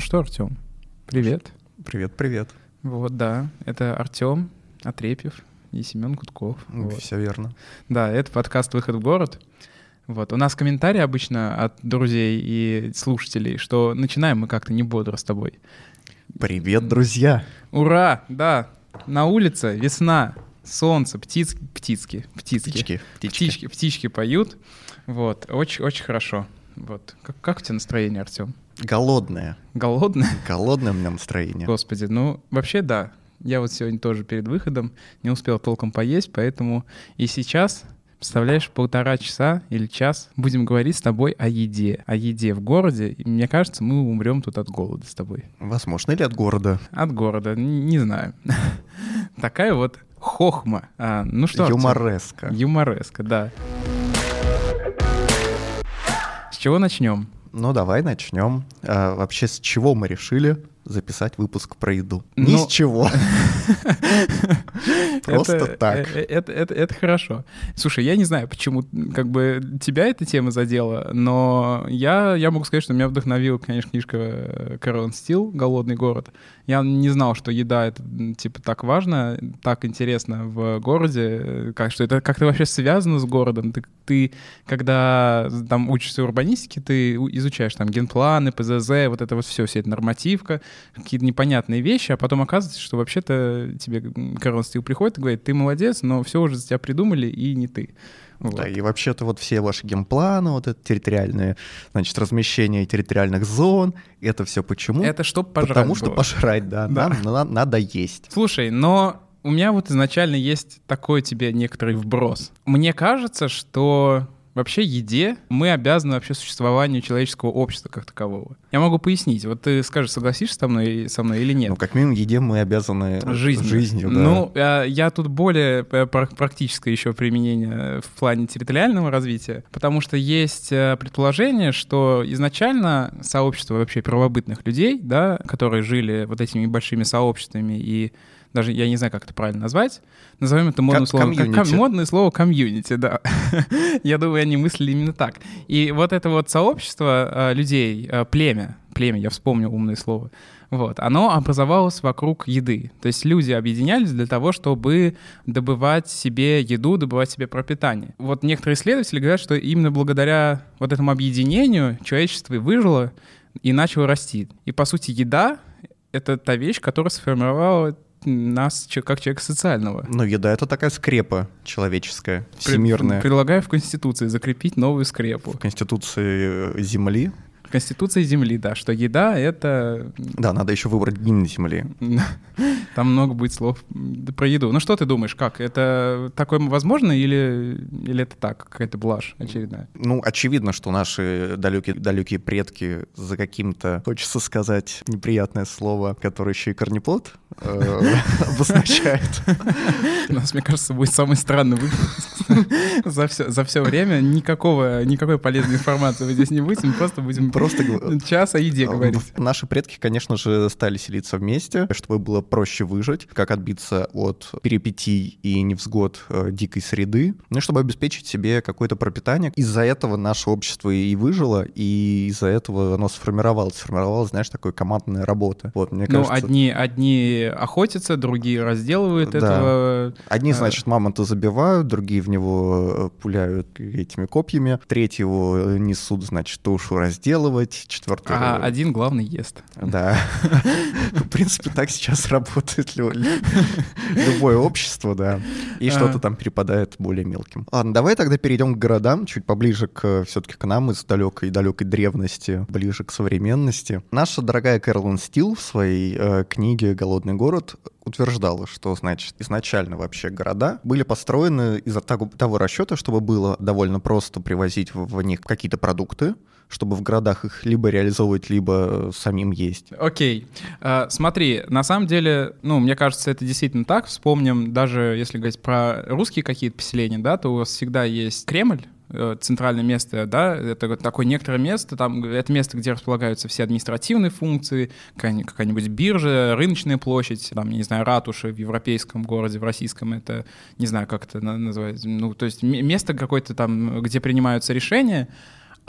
Ну что, Артем, привет. Привет, привет. Вот, да, это Артем Отрепьев и Семен Гудков. Вот. Все верно. Да, это подкаст «Выход в город». Вот. У нас комментарии обычно от друзей и слушателей, что начинаем мы как-то не бодро с тобой. Привет, друзья! Ура! Да, на улице весна, солнце, птиц, птицки, птицки, птички, птички, птички, птички поют. Вот, очень, очень хорошо. Вот. Как, как у тебя настроение, Артем? Голодное. Голодное? Голодное у меня настроение. Господи, ну вообще да. Я вот сегодня тоже перед выходом не успел толком поесть, поэтому и сейчас Представляешь, полтора часа или час будем говорить с тобой о еде. О еде в городе. И мне кажется, мы умрем тут от голода с тобой. Возможно, или от города? От города, не знаю. Такая вот хохма. А, ну что? Юмореска. Юмореска, да. С чего начнем? Ну, давай начнем. А, вообще, с чего мы решили записать выпуск про еду. Ни с ну, чего. Просто так. Э, это хорошо. Слушай, я не знаю, почему как бы тебя эта тема задела, но я я могу сказать, что меня вдохновила, конечно, книжка э, Кэрон Стил «Голодный город». Я не знал, что еда — это, типа, так важно, так интересно в городе, э, как, что это как-то вообще связано с городом. Ты, ты, когда там учишься урбанистике, ты изучаешь там генпланы, ПЗЗ, вот это вот все, вся эта нормативка, какие-то непонятные вещи, а потом оказывается, что вообще-то тебе Карл Стил приходит и говорит, ты молодец, но все уже за тебя придумали, и не ты. Вот. Да, и вообще-то вот все ваши геймпланы, вот это территориальное, значит, размещение территориальных зон, это все почему? Это чтобы пожрать Потому было. что пожрать, да, да. Нам, нам надо есть. Слушай, но у меня вот изначально есть такой тебе некоторый вброс. Мне кажется, что вообще еде мы обязаны вообще существованию человеческого общества как такового. Я могу пояснить. Вот ты скажешь, согласишься со мной, со мной или нет? Ну, как минимум, еде мы обязаны жизнью. жизнью да. Ну, я, я тут более э, практическое еще применение в плане территориального развития, потому что есть э, предположение, что изначально сообщество вообще первобытных людей, да, которые жили вот этими большими сообществами и даже я не знаю, как это правильно назвать, назовем это модным словом. Ком- модное слово комьюнити, да. я думаю, они мыслили именно так. И вот это вот сообщество э, людей, э, племя, племя, я вспомнил умное слово, вот, оно образовалось вокруг еды. То есть люди объединялись для того, чтобы добывать себе еду, добывать себе пропитание. Вот некоторые исследователи говорят, что именно благодаря вот этому объединению человечество и выжило и начало расти. И, по сути, еда — это та вещь, которая сформировала нас как человека социального. Ну, еда — это такая скрепа человеческая, всемирная. Предлагаю в Конституции закрепить новую скрепу. В Конституции э, Земли Конституция Земли, да, что еда — это... Да, надо еще выбрать гимн Земли. Там много будет слов про еду. Ну что ты думаешь, как? Это такое возможно или, или это так, какая-то блажь очередная? Ну, очевидно, что наши далекие, далекие предки за каким-то, хочется сказать неприятное слово, которое еще и корнеплод э, обозначает. У нас, мне кажется, будет самый странный выпуск за все, за все время. Никакого, никакой полезной информации мы здесь не будем, просто будем просто... Час о еде а, говорить. Наши предки, конечно же, стали селиться вместе, чтобы было проще выжить, как отбиться от перипетий и невзгод э, дикой среды, ну и чтобы обеспечить себе какое-то пропитание. Из-за этого наше общество и выжило, и из-за этого оно сформировалось. Сформировалась, знаешь, такой командная работа. Вот, мне ну, кажется... Ну, одни, одни охотятся, другие разделывают да. этого. Одни, э, значит, мамонта забивают, другие в него э, пуляют этими копьями, третьи его несут, значит, тушу разделывают, насиловать, четвертый... А один главный ест. Да. В принципе, так сейчас работает любое общество, да. И что-то там перепадает более мелким. Ладно, давай тогда перейдем к городам, чуть поближе к все-таки к нам из далекой-далекой древности, ближе к современности. Наша дорогая Кэролин Стил в своей э, книге «Голодный город» утверждала, что, значит, изначально вообще города были построены из-за того, того расчета, чтобы было довольно просто привозить в, в них какие-то продукты, чтобы в городах их либо реализовывать, либо самим есть. Окей. Okay. Uh, смотри, на самом деле, ну, мне кажется, это действительно так. Вспомним, даже если говорить про русские какие-то поселения, да, то у вас всегда есть Кремль, Э, центральное место, да, это такое некоторое место, там это место, где располагаются все административные функции, какая-нибудь биржа, рыночная площадь, там, не знаю, ратуши в европейском городе, в российском, это, не знаю, как это называется, ну, то есть место какое-то там, где принимаются решения,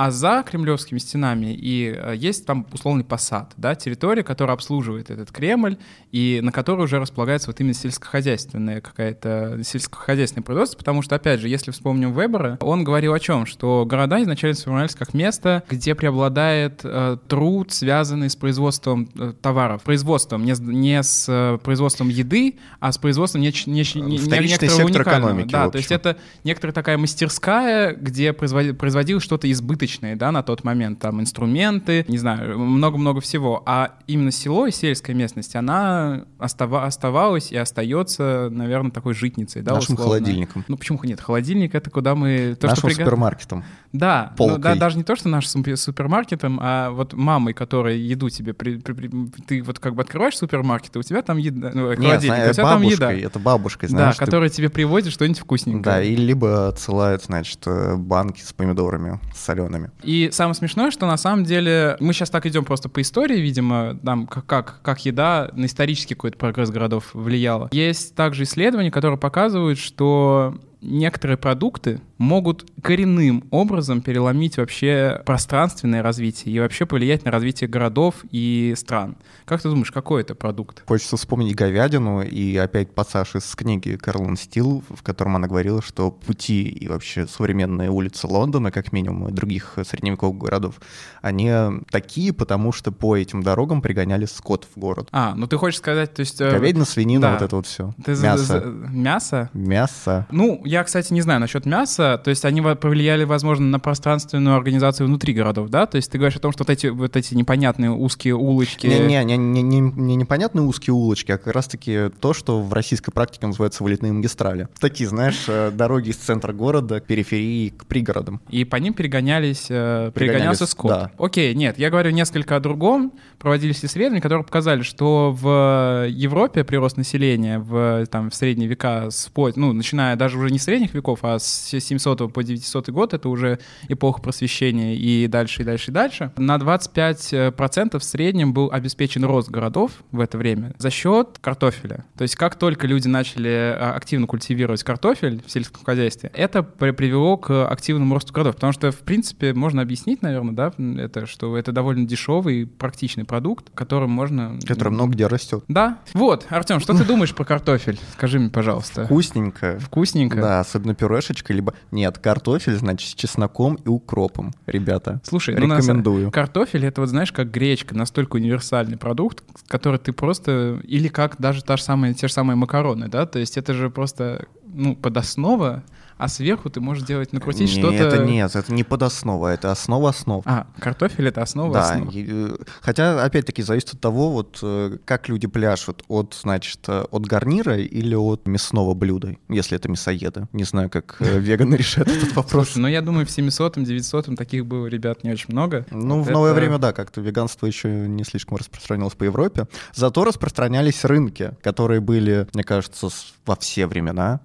А за кремлевскими стенами и э, есть там условный посад, да, территория, которая обслуживает этот Кремль, и на которой уже располагается вот именно сельскохозяйственная какая-то сельскохозяйственное производство, потому что, опять же, если вспомним Вебера, он говорил о чем? Что города изначально сформировались как место, где преобладает э, труд, связанный с производством э, товаров, производством, не, не с э, производством еды, а с производством не, не, не, Вторичный сектор экономики. Да, то есть это некоторая такая мастерская, где производил, производилось что-то избыточное, да, на тот момент, там инструменты, не знаю, много-много всего. А именно село и сельская местность, она остава, оставалась и остается, наверное, такой житницей, да, Нашим условно. холодильником. Ну почему нет? Холодильник — это куда мы... То, Нашим что супермаркетом. Да, ну, да, даже не то, что нашим супермаркетом, а вот мамой, которая еду тебе... При, при, при, ты вот как бы открываешь супермаркет, и у тебя там еда, ну, холодильник, Нет, у тебя там еда. Это бабушкой, знаешь. Да, которая тебе приводит что-нибудь вкусненькое. Да, и либо отсылает, значит, банки с помидорами солеными. И самое смешное, что на самом деле мы сейчас так идем просто по истории, видимо, там как, как, как еда на исторический какой-то прогресс городов влияла. Есть также исследования, которые показывают, что некоторые продукты могут коренным образом переломить вообще пространственное развитие и вообще повлиять на развитие городов и стран. Как ты думаешь, какой это продукт? Хочется вспомнить говядину и опять пассаж из книги Карлон Стил, в котором она говорила, что пути и вообще современные улицы Лондона, как минимум, и других средневековых городов, они такие, потому что по этим дорогам пригоняли скот в город. А, ну ты хочешь сказать, то есть... Э, Говядина, свинина, да. вот это вот все. Ты мясо. Мясо? Мясо. Ну, я, кстати, не знаю насчет мяса. То есть они повлияли, возможно, на пространственную организацию внутри городов, да? То есть ты говоришь о том, что вот эти, вот эти непонятные узкие улочки... Не-не, не, не, не, не непонятные узкие улочки, а как раз-таки то, что в российской практике называется вылетные магистрали. Такие, знаешь, э, дороги из центра города к периферии, к пригородам. И по ним перегонялись, э, перегонялся скот. Да. Окей, нет, я говорю несколько о другом. Проводились исследования, которые показали, что в Европе прирост населения в, там, в средние века, ну, начиная даже уже не с средних веков, а с 700 по 900 год, это уже эпоха просвещения и дальше, и дальше, и дальше, на 25% в среднем был обеспечен рост городов в это время за счет картофеля. То есть как только люди начали а, активно культивировать картофель в сельском хозяйстве, это привело к активному росту городов. Потому что, в принципе, можно объяснить, наверное, да, это, что это довольно дешевый, практичный продукт, которым можно... Который много где растет. Да. Вот, Артем, что ты думаешь про картофель? Скажи мне, пожалуйста. Вкусненько. Вкусненько? Да, особенно пюрешечка, либо... Нет, картофель, значит, с чесноком и укропом, ребята. Слушай, рекомендую. Ну, картофель — это вот, знаешь, как гречка, настолько универсальный продукт, который ты просто... Или как даже та же самая, те же самые макароны, да? То есть это же просто, ну, подоснова а сверху ты можешь делать, накрутить что-то... это нет, это не подоснова, это основа основ. А, картофель — это основа да, основ. И, хотя, опять-таки, зависит от того, вот э, как люди пляшут, от, значит, э, от гарнира или от мясного блюда, если это мясоеды. Не знаю, как э, веганы решат этот вопрос. Слушай, ну я думаю, в 700-м, 900-м таких было ребят не очень много. Ну, в новое время, да, как-то веганство еще не слишком распространилось по Европе. Зато распространялись рынки, которые были, мне кажется, во все времена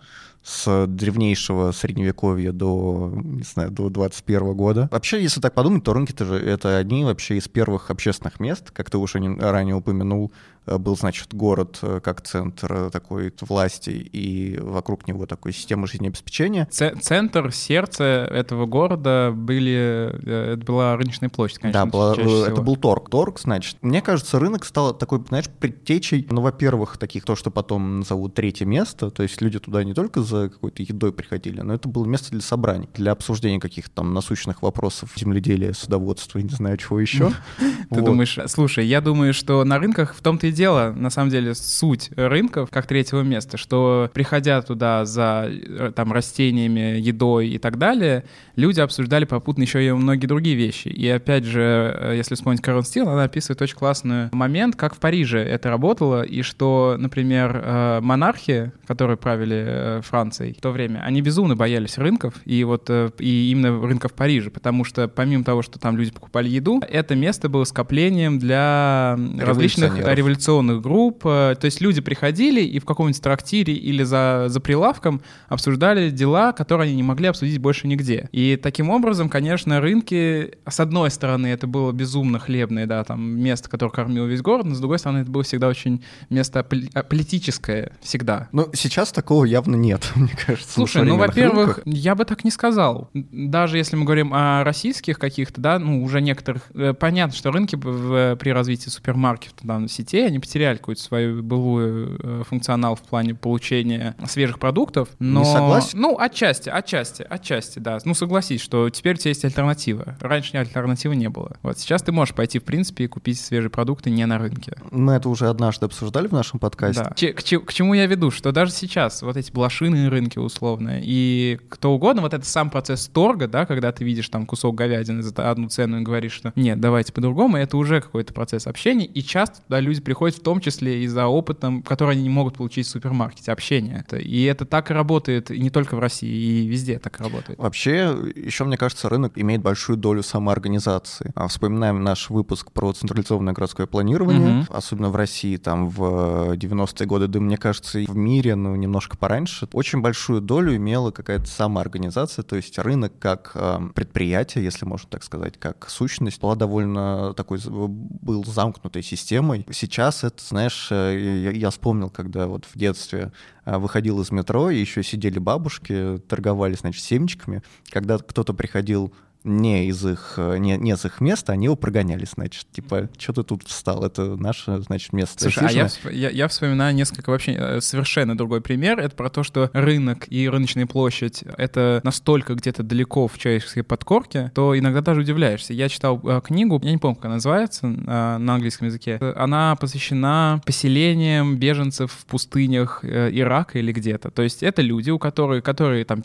с древнейшего средневековья до, не знаю, до 21 года. Вообще, если так подумать, то рынки -то это одни вообще из первых общественных мест, как ты уже ранее упомянул, был, значит, город э, как центр э, такой власти и вокруг него такой системы жизнеобеспечения. Центр, сердце этого города были, это была рыночная площадь, конечно. Да, была, это был торг. Торг, значит, мне кажется, рынок стал такой, знаешь, предтечей, ну, во-первых, таких то, что потом назовут третье место, то есть люди туда не только за какой-то едой приходили, но это было место для собраний, для обсуждения каких-то там насущных вопросов земледелия, судоводства не знаю чего еще. Ты думаешь, слушай, я думаю, что на рынках в том-то и дело, на самом деле, суть рынков как третьего места, что приходя туда за э, там растениями, едой и так далее, люди обсуждали попутно еще и многие другие вещи. И опять же, э, если вспомнить Карен Стил, она описывает очень классный момент, как в Париже это работало, и что, например, э, монархи, которые правили Францией в то время, они безумно боялись рынков, и вот и именно рынков Парижа, потому что помимо того, что там люди покупали еду, это место было скоплением для различных революционных дискуссионных групп. То есть люди приходили и в каком-нибудь трактире или за, за прилавком обсуждали дела, которые они не могли обсудить больше нигде. И таким образом, конечно, рынки, с одной стороны, это было безумно хлебное, да, там место, которое кормило весь город, но с другой стороны, это было всегда очень место политическое, всегда. Ну, сейчас такого явно нет, мне кажется. Слушай, ну, во-первых, я бы так не сказал. Даже если мы говорим о российских каких-то, да, ну, уже некоторых... Э, понятно, что рынки при развитии супермаркетов, там, сетей, они потеряли какую-то свою былую э, функционал в плане получения свежих продуктов, но... Не согласен? Ну, отчасти, отчасти, отчасти, да. Ну, согласись, что теперь у тебя есть альтернатива. Раньше альтернативы не было. Вот сейчас ты можешь пойти, в принципе, и купить свежие продукты не на рынке. Мы это уже однажды обсуждали в нашем подкасте. Да. К, к, к чему я веду? Что даже сейчас вот эти блошиные рынки условно и кто угодно, вот этот сам процесс торга, да, когда ты видишь там кусок говядины за одну цену и говоришь, что нет, давайте по-другому, это уже какой-то процесс общения, и часто туда люди приходят в том числе и за опытом, который они не могут получить в супермаркете, общения. И это так и работает и не только в России, и везде так и работает. Вообще, еще, мне кажется, рынок имеет большую долю самоорганизации. А вспоминаем наш выпуск про централизованное городское планирование, угу. особенно в России, там, в 90-е годы, да, мне кажется, и в мире, ну, немножко пораньше, очень большую долю имела какая-то самоорганизация, то есть рынок как э, предприятие, если можно так сказать, как сущность, была довольно такой, был замкнутой системой. Сейчас это, знаешь, э, я, я вспомнил, когда вот в детстве э, выходил из метро, и еще сидели бабушки, торговали, значит, семечками. Когда кто-то приходил не из их, э, не, не с их места, они его прогоняли, значит, типа, что ты тут встал, это наше, значит, место. Слушай, а я, я, я вспоминаю несколько вообще э, совершенно другой пример, это про то, что рынок и рыночная площадь — это настолько где-то далеко в человеческой подкорке, то иногда даже удивляешься. Я читал э, книгу, я не помню, как она называется, э, на английском языке, она посвящена поселениям беженцев в пустынях э, Ирака или где-то. То есть это люди, у которых, которые там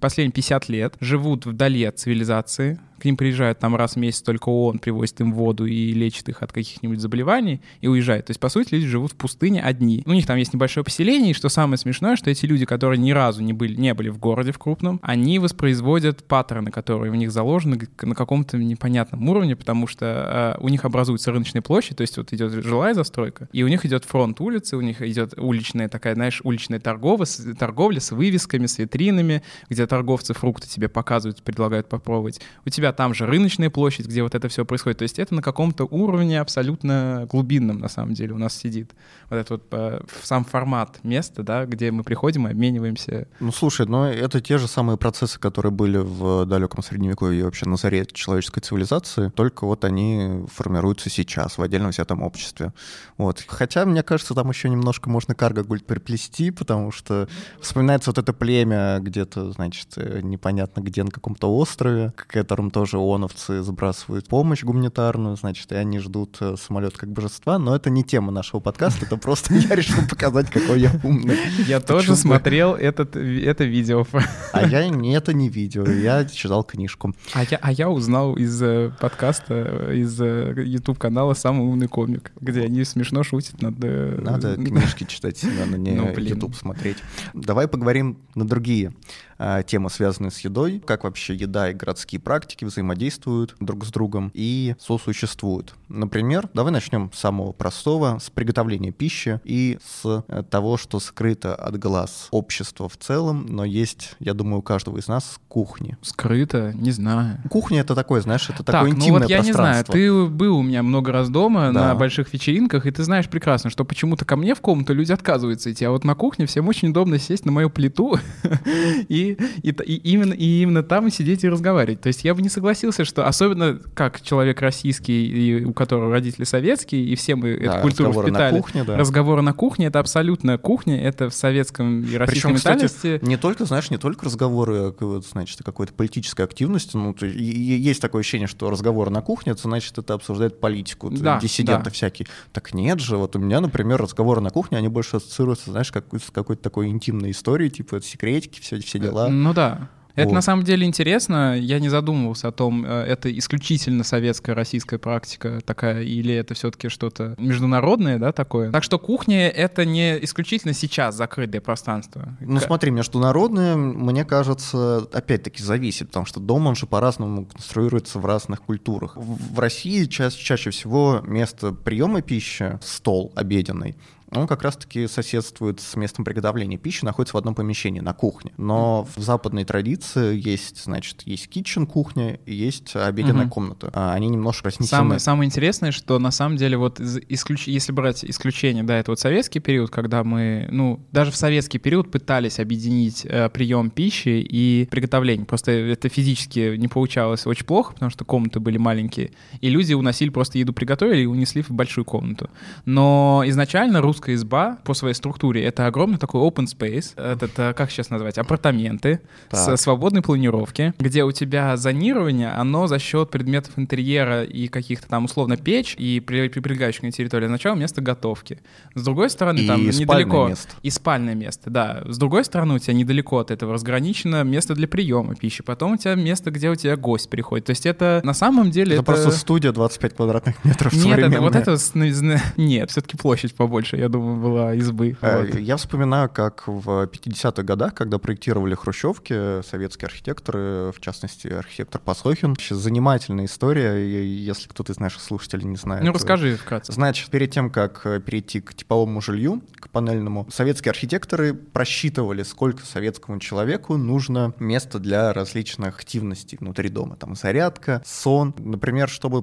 последние 50 лет живут вдали от цивилизации, цивилизации, к ним приезжает там раз в месяц только ООН, привозит им воду и лечит их от каких-нибудь заболеваний и уезжает. То есть, по сути, люди живут в пустыне одни. У них там есть небольшое поселение, и что самое смешное, что эти люди, которые ни разу не были, не были в городе в крупном, они воспроизводят паттерны, которые в них заложены на каком-то непонятном уровне, потому что э, у них образуется рыночная площадь, то есть вот идет жилая застройка, и у них идет фронт улицы, у них идет уличная такая, знаешь, уличная торговля, торговля с вывесками, с витринами, где торговцы фрукты тебе показывают, предлагают попробовать. У тебя себя там же рыночная площадь, где вот это все происходит. То есть это на каком-то уровне абсолютно глубинном, на самом деле, у нас сидит. Вот этот вот э, сам формат места, да, где мы приходим и обмениваемся. Ну, слушай, но это те же самые процессы, которые были в далеком Средневековье и вообще на заре человеческой цивилизации, только вот они формируются сейчас в отдельном взятом обществе. Вот. Хотя, мне кажется, там еще немножко можно карго приплести, потому что вспоминается вот это племя где-то, значит, э, непонятно где, на каком-то острове, к которым тоже ООНовцы сбрасывают помощь гуманитарную, значит, и они ждут э, самолет как божества, но это не тема нашего подкаста, это просто я решил показать, какой я умный. Я тоже смотрел этот, это видео. А я не, это не видео, я читал книжку. А я, а я узнал из э, подкаста, из YouTube-канала э, «Самый умный комик», где они смешно шутят над... Надо книжки читать, надо не ну, YouTube смотреть. Давай поговорим на другие а, темы, связанные с едой, как вообще еда и городские практики взаимодействуют друг с другом и сосуществуют. Например, давай начнем с самого простого, с приготовления пищи и с э, того, что скрыто от глаз общества в целом, но есть, я думаю, у каждого из нас кухни. Скрыто? Не знаю. Кухня — это такое, знаешь, это так, такое интимное ну вот я не знаю, ты был у меня много раз дома да. на больших вечеринках, и ты знаешь прекрасно, что почему-то ко мне в комнату люди отказываются идти, а вот на кухне всем очень удобно сесть на мою плиту и и, и, именно, и именно там сидеть и разговаривать. То есть я бы не согласился, что особенно как человек российский, и у которого родители советские, и все мы да, эту культуру впитали. На кухне, да. Разговоры на кухне — это абсолютно кухня, это в советском и российском Причем, ментальности. Кстати, не только, знаешь, не только разговоры, а, значит, какой-то политической активности, ну, то, и, есть такое ощущение, что разговоры на кухне, это значит, это обсуждает политику, да, диссиденты да. всякие. Так нет же, вот у меня, например, разговоры на кухне, они больше ассоциируются, знаешь, как, с какой-то такой интимной историей, типа секретики, все, все дела. Ну да. Это Вот. на самом деле интересно. Я не задумывался о том, э, это исключительно советская, российская практика такая, или это все-таки что-то международное, да, такое. Так что кухня — это не исключительно сейчас закрытое пространство. Ну смотри, международное, мне кажется, опять-таки зависит, потому что дом, он же по-разному конструируется в разных культурах. В в России ча- чаще всего место приема пищи, стол обеденный, он как раз-таки соседствует с местом приготовления пищи, находится в одном помещении, на кухне. Но в западной традиции есть, значит, есть kitchen кухня и есть обеденная Мгм. комната. А Они немножко разнесены. Самое, самое интересное, что на самом деле вот исключ- если брать исключение, да, это вот советский период, когда мы, ну, даже в советский период пытались объединить э, прием пищи и приготовление. Просто это физически не получалось очень плохо, потому что комнаты были маленькие, и люди уносили просто еду приготовили и унесли в большую комнату. Но изначально русская изба по своей структуре это огромный такой open space, этот, э, как сейчас назвать, апартаменты Так. свободной планировки, где у тебя зонирование, оно за счет предметов интерьера и каких-то там условно печь и при- при- прилегающих на территории означало место готовки. С другой стороны, И там спальное недалеко... место. И спальное место, да. С другой стороны, у тебя недалеко от этого разграничено место для приема пищи. Потом у тебя место, где у тебя гость приходит. То есть это на самом деле... Это, просто студия 25 квадратных метров Нет, это, вот это... Нет, все-таки площадь побольше, я думаю, была избы. Э, Вот. Я вспоминаю, как в 50-х годах, когда проектировали хрущевки, советские архитекторы, в частности, архитектор Пасохин. Занимательная история, если кто-то из наших слушателей не знает. Ну, э, расскажи вкратце. Значит, перед тем, как э, перейти к типовому жилью, к панельному, советские архитекторы просчитывали, сколько советскому человеку нужно места для различных активностей внутри дома. Там зарядка, сон. Например, чтобы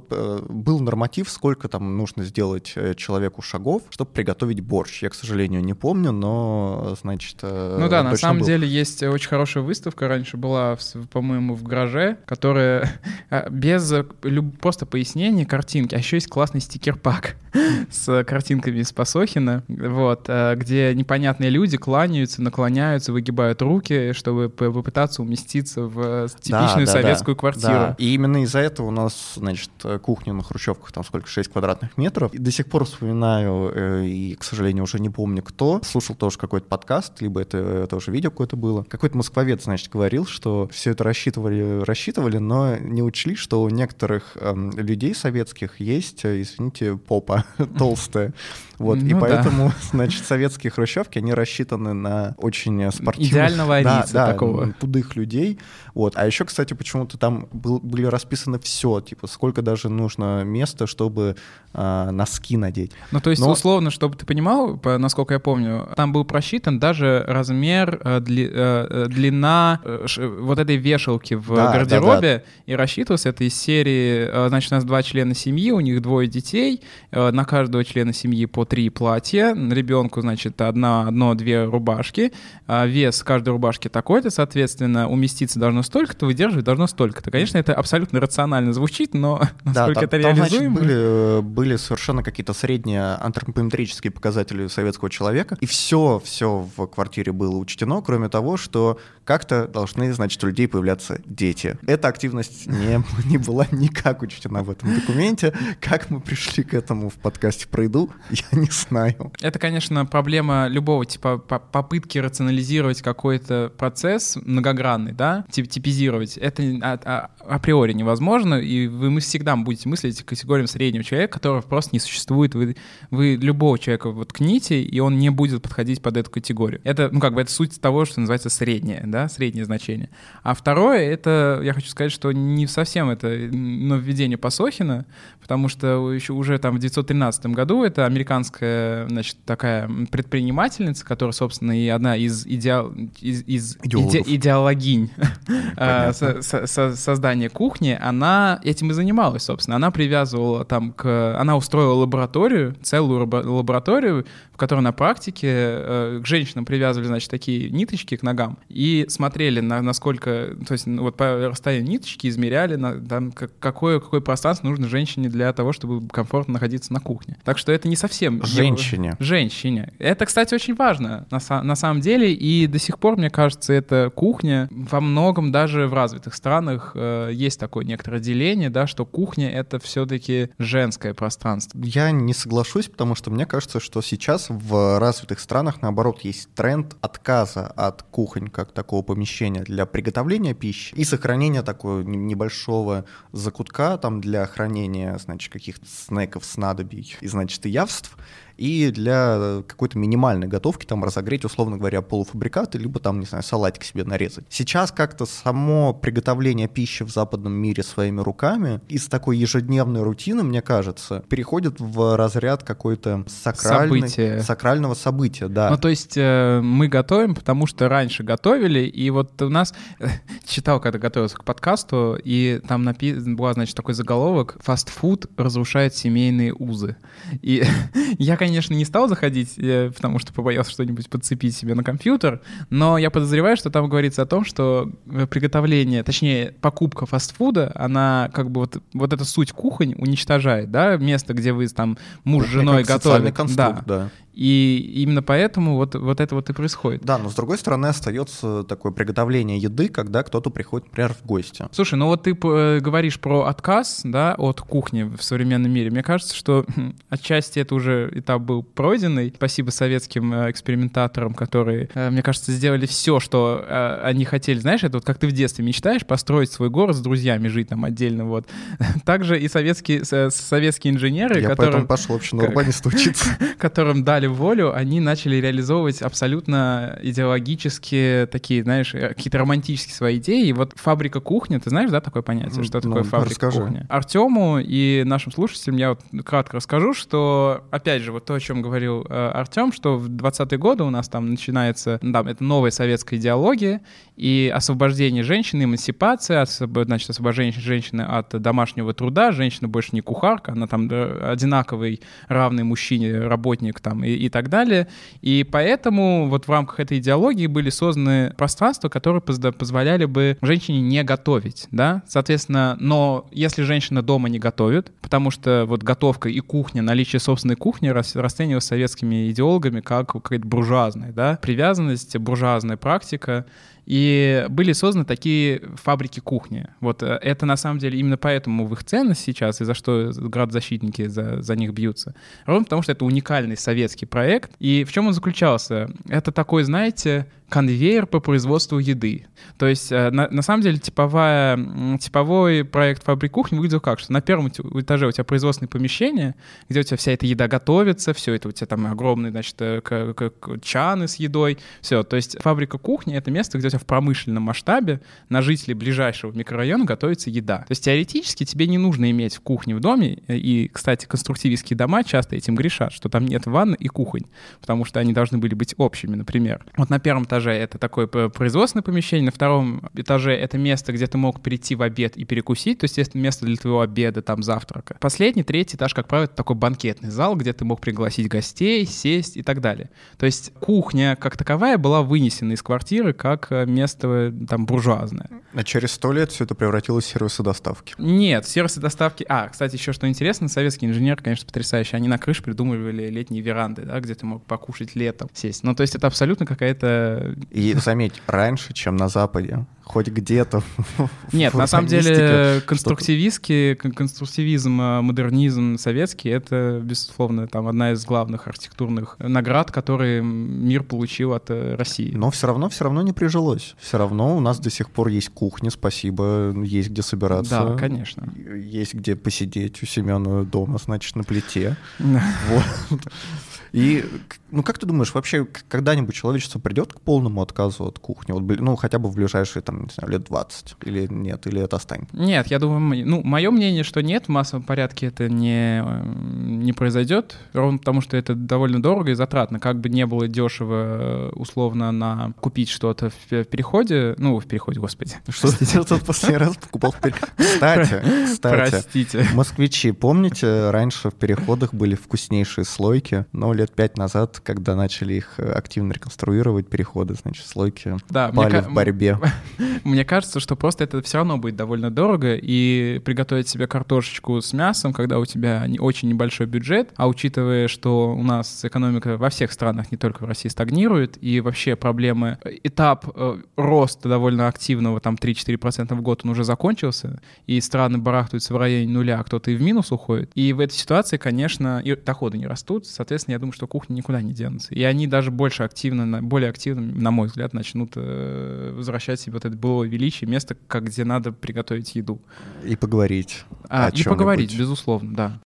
был норматив, сколько там нужно сделать человеку шагов, чтобы приготовить борщ. Я, к сожалению, не помню, но, значит, э, Ну да, на самом был. деле есть очень хорошая выставка, раньше была, по-моему, в гараже, которая а, без э, просто пояснений, картинки, а еще есть классный стикер-пак с картинками из Пасохина, вот, э, где непонятные люди кланяются, наклоняются, выгибают руки, чтобы попытаться уместиться в Да, типичную да, да. советскую квартиру. Да. И именно из-за этого у нас, значит, кухня на Хрущевках там сколько, 6 квадратных метров. И до сих пор вспоминаю, и, к сожалению, уже не помню кто, слушал тоже какой-то подкаст, либо это тоже видео какое-то было. Какой-то москвовед, значит, говорил, что все это рассчитывали, рассчитывали, но не учли, что у некоторых эм, людей советских есть, э, извините, попа толстая. Вот, и Ну да. поэтому, значит, советские хрущевки, они рассчитаны на очень э, спортивных... Идеального да, да, такого. м, худых людей. Вот. А еще, кстати, почему-то там был- были расписаны все, типа, сколько даже нужно места, чтобы а, носки надеть. Ну, то есть, Но- условно, чтобы ты понимал, по- насколько я помню, там был просчитан даже размер, э, дли- э, э, длина э, ш- вот этой вешалки в Да, да, гардеробе, и рассчитывался это из серии, э, значит, у нас два члена семьи, у них двое детей, э, на каждого члена семьи по три платья, ребенку, значит, одна, одно-две рубашки, а вес каждой рубашки такой-то, соответственно, уместиться должно столько-то, выдерживать должно столько-то. Конечно, это абсолютно рационально звучит, но Да, насколько там, это там, значит, реализуемо... были, э, были совершенно какие-то средние антропометрические показатели советского человека, и все, все в квартире было учтено, кроме того, что как-то должны, значит, у людей появляться дети. Эта активность не, не была никак учтена в этом документе. Как мы пришли к этому в подкасте про еду, я не знаю. Это, конечно, проблема любого типа по- попытки рационализировать какой-то процесс многогранный, да, тип- типизировать. Это а- а- априори невозможно, и вы мы всегда будете мыслить категориям среднего человека, которого просто не существует. Вы, вы любого человека вот ткните, и он не будет подходить под эту категорию. Это, ну, как бы, это суть того, что называется среднее, да, среднее значение. А второе, это, я хочу сказать, что не совсем это нововведение Пасохина, потому что еще уже там в 1913 году это американская, значит, такая предпринимательница, которая, собственно, и одна из, идеал, из, из иде- идеологинь а, со- со- со- создания кухни, она этим и занималась, собственно. Она привязывала там к... Она устроила лабораторию, целую лабо- лабораторию, в которой на практике э, к женщинам привязывали, значит, такие ниточки к ногам и смотрели, на, насколько... То есть ну, вот по расстоянию ниточки измеряли, на, там, как- какое, какое пространство нужно женщине для того, чтобы комфортно находиться на кухне. Так что это не совсем. Женщине. Женщине. Это, кстати, очень важно на, на самом деле, и до сих пор, мне кажется, эта кухня во многом даже в развитых странах э, есть такое некоторое деление, да, что кухня — это все-таки женское пространство. Я не соглашусь, потому что мне кажется, что сейчас в развитых странах, наоборот, есть тренд отказа от кухонь как такого помещения для приготовления пищи и сохранения такого небольшого закутка там для хранения, значит, каких-то снеков, снадобий и, значит, и явств и для какой-то минимальной готовки там разогреть, условно говоря, полуфабрикаты, либо там, не знаю, салатик себе нарезать. Сейчас как-то само приготовление пищи в западном мире своими руками из такой ежедневной рутины, мне кажется, переходит в разряд какой-то сакральный, Событие. сакрального события, да. Ну, то есть э, мы готовим, потому что раньше готовили, и вот у нас, читал, когда готовился к подкасту, и там напи... была, значит, такой заголовок «Фастфуд разрушает семейные узы». И я, конечно, не стал заходить, э, потому что побоялся что-нибудь подцепить себе на компьютер, но я подозреваю, что там говорится о том, что э, приготовление, точнее, покупка фастфуда, она как бы вот, вот эта суть кухонь уничтожает, да, место, где вы там муж с женой готовят. Да. да. И именно поэтому вот, вот это вот и происходит. Да, но с другой стороны остается такое приготовление еды, когда кто-то приходит, например, в гости. Слушай, ну вот ты э, говоришь про отказ, да, от кухни в современном мире. Мне кажется, что отчасти это уже этап был пройденный. Спасибо советским э, экспериментаторам, которые, э, мне кажется, сделали все, что они хотели. Знаешь, это вот как ты в детстве мечтаешь построить свой город с друзьями, жить там отдельно, вот. Также и советские, советские инженеры, Я которым... поэтому пошел вообще на урбанист учиться. Которым дали дали волю, они начали реализовывать абсолютно идеологические такие, знаешь, э, какие-то романтические свои идеи. И вот фабрика кухни, ты знаешь, да, такое понятие, что ну, такое фабрика расскажи. кухни? Артему и нашим слушателям я вот кратко расскажу, что, опять же, вот то, о чем говорил э, Артем, что в 20-е годы у нас там начинается, да, это новая советская идеология, и освобождение женщины, эмансипация, освоб... значит, освобождение женщины от домашнего труда, женщина больше не кухарка, она там э, одинаковый, равный мужчине работник там и, и так далее. И поэтому вот в рамках этой идеологии были созданы пространства, которые позволяли бы женщине не готовить, да, соответственно, но если женщина дома не готовит, потому что вот готовка и кухня, наличие собственной кухни расценивалось советскими идеологами как какая-то буржуазная, да, привязанность, буржуазная практика, и были созданы такие фабрики кухни. Вот э, это на самом деле именно поэтому в их ценность сейчас, и за что градозащитники за, за них бьются. Ровно потому, что это уникальный советский проект. И в чем он заключался? Это такой, знаете, конвейер по производству еды. То есть, э, на, на самом деле, типовая, типовой проект фабрик кухни выглядел как, что на первом этаже у тебя производственное помещение, где у тебя вся эта еда готовится, все это у тебя там огромные, значит, э, чаны с едой, все. То есть фабрика кухни — это место, где у тебя в промышленном масштабе на жителей ближайшего микрорайона готовится еда. То есть теоретически тебе не нужно иметь кухню в доме, и, кстати, конструктивистские дома часто этим грешат, что там нет ванны и кухонь, потому что они должны были быть общими, например. Вот на первом этаже этаже это такое производственное помещение, на втором этаже это место, где ты мог прийти в обед и перекусить, то есть это место для твоего обеда, там, завтрака. Последний, третий этаж, как правило, это такой банкетный зал, где ты мог пригласить гостей, сесть и так далее. То есть кухня как таковая была вынесена из квартиры как э, место там буржуазное. А через сто лет все это превратилось в сервисы доставки? Нет, сервисы доставки... А, кстати, еще что интересно, советские инженеры, конечно, потрясающие. Они на крыше придумывали летние веранды, да, где ты мог покушать летом, сесть. Ну, то есть это абсолютно какая-то и заметь, раньше, чем на Западе хоть где-то. Нет, на самом деле конструктивистский, конструктивизм, а, модернизм советский — это, безусловно, там одна из главных архитектурных наград, которые мир получил от э, России. Но все равно, все равно не прижилось. Все равно у нас до сих пор есть кухня, спасибо, есть где собираться. Да, конечно. Есть где посидеть у Семена дома, значит, на плите. Вот. И, ну, как ты думаешь, вообще когда-нибудь человечество придет к полному отказу от кухни? Вот, ну, хотя бы в ближайшие, там, не знаю, лет 20? Или нет? Или это останется? Нет, я думаю, ну, мое мнение, что нет, в массовом порядке это не, не произойдет, ровно потому что это довольно дорого и затратно. Как бы не было дешево, условно, на купить что-то в переходе, ну, в переходе, господи. Что ты тут последний раз покупал в переходе? Кстати, кстати, Простите. москвичи, помните, раньше в переходах были вкуснейшие слойки, но лет пять назад, когда начали их э, активно реконструировать, переходы, значит, слойки да, пали в борьбе. Мне кажется, что просто это все равно будет довольно дорого, и приготовить себе картошечку с мясом, когда у тебя очень небольшой бюджет, а учитывая, что у нас экономика во всех странах, не только в России, стагнирует, и вообще проблемы, этап э, роста довольно активного, там 3-4% в год, он уже закончился, и страны барахтаются в районе нуля, а кто-то и в минус уходит. И в этой ситуации, конечно, и доходы не растут, соответственно, я думаю, что кухня никуда не денутся. И они даже больше активно, более активно, на мой взгляд, начнут э, возвращать себе вот это былое величие, место, как где надо приготовить еду. И поговорить. А, и поговорить, безусловно, да.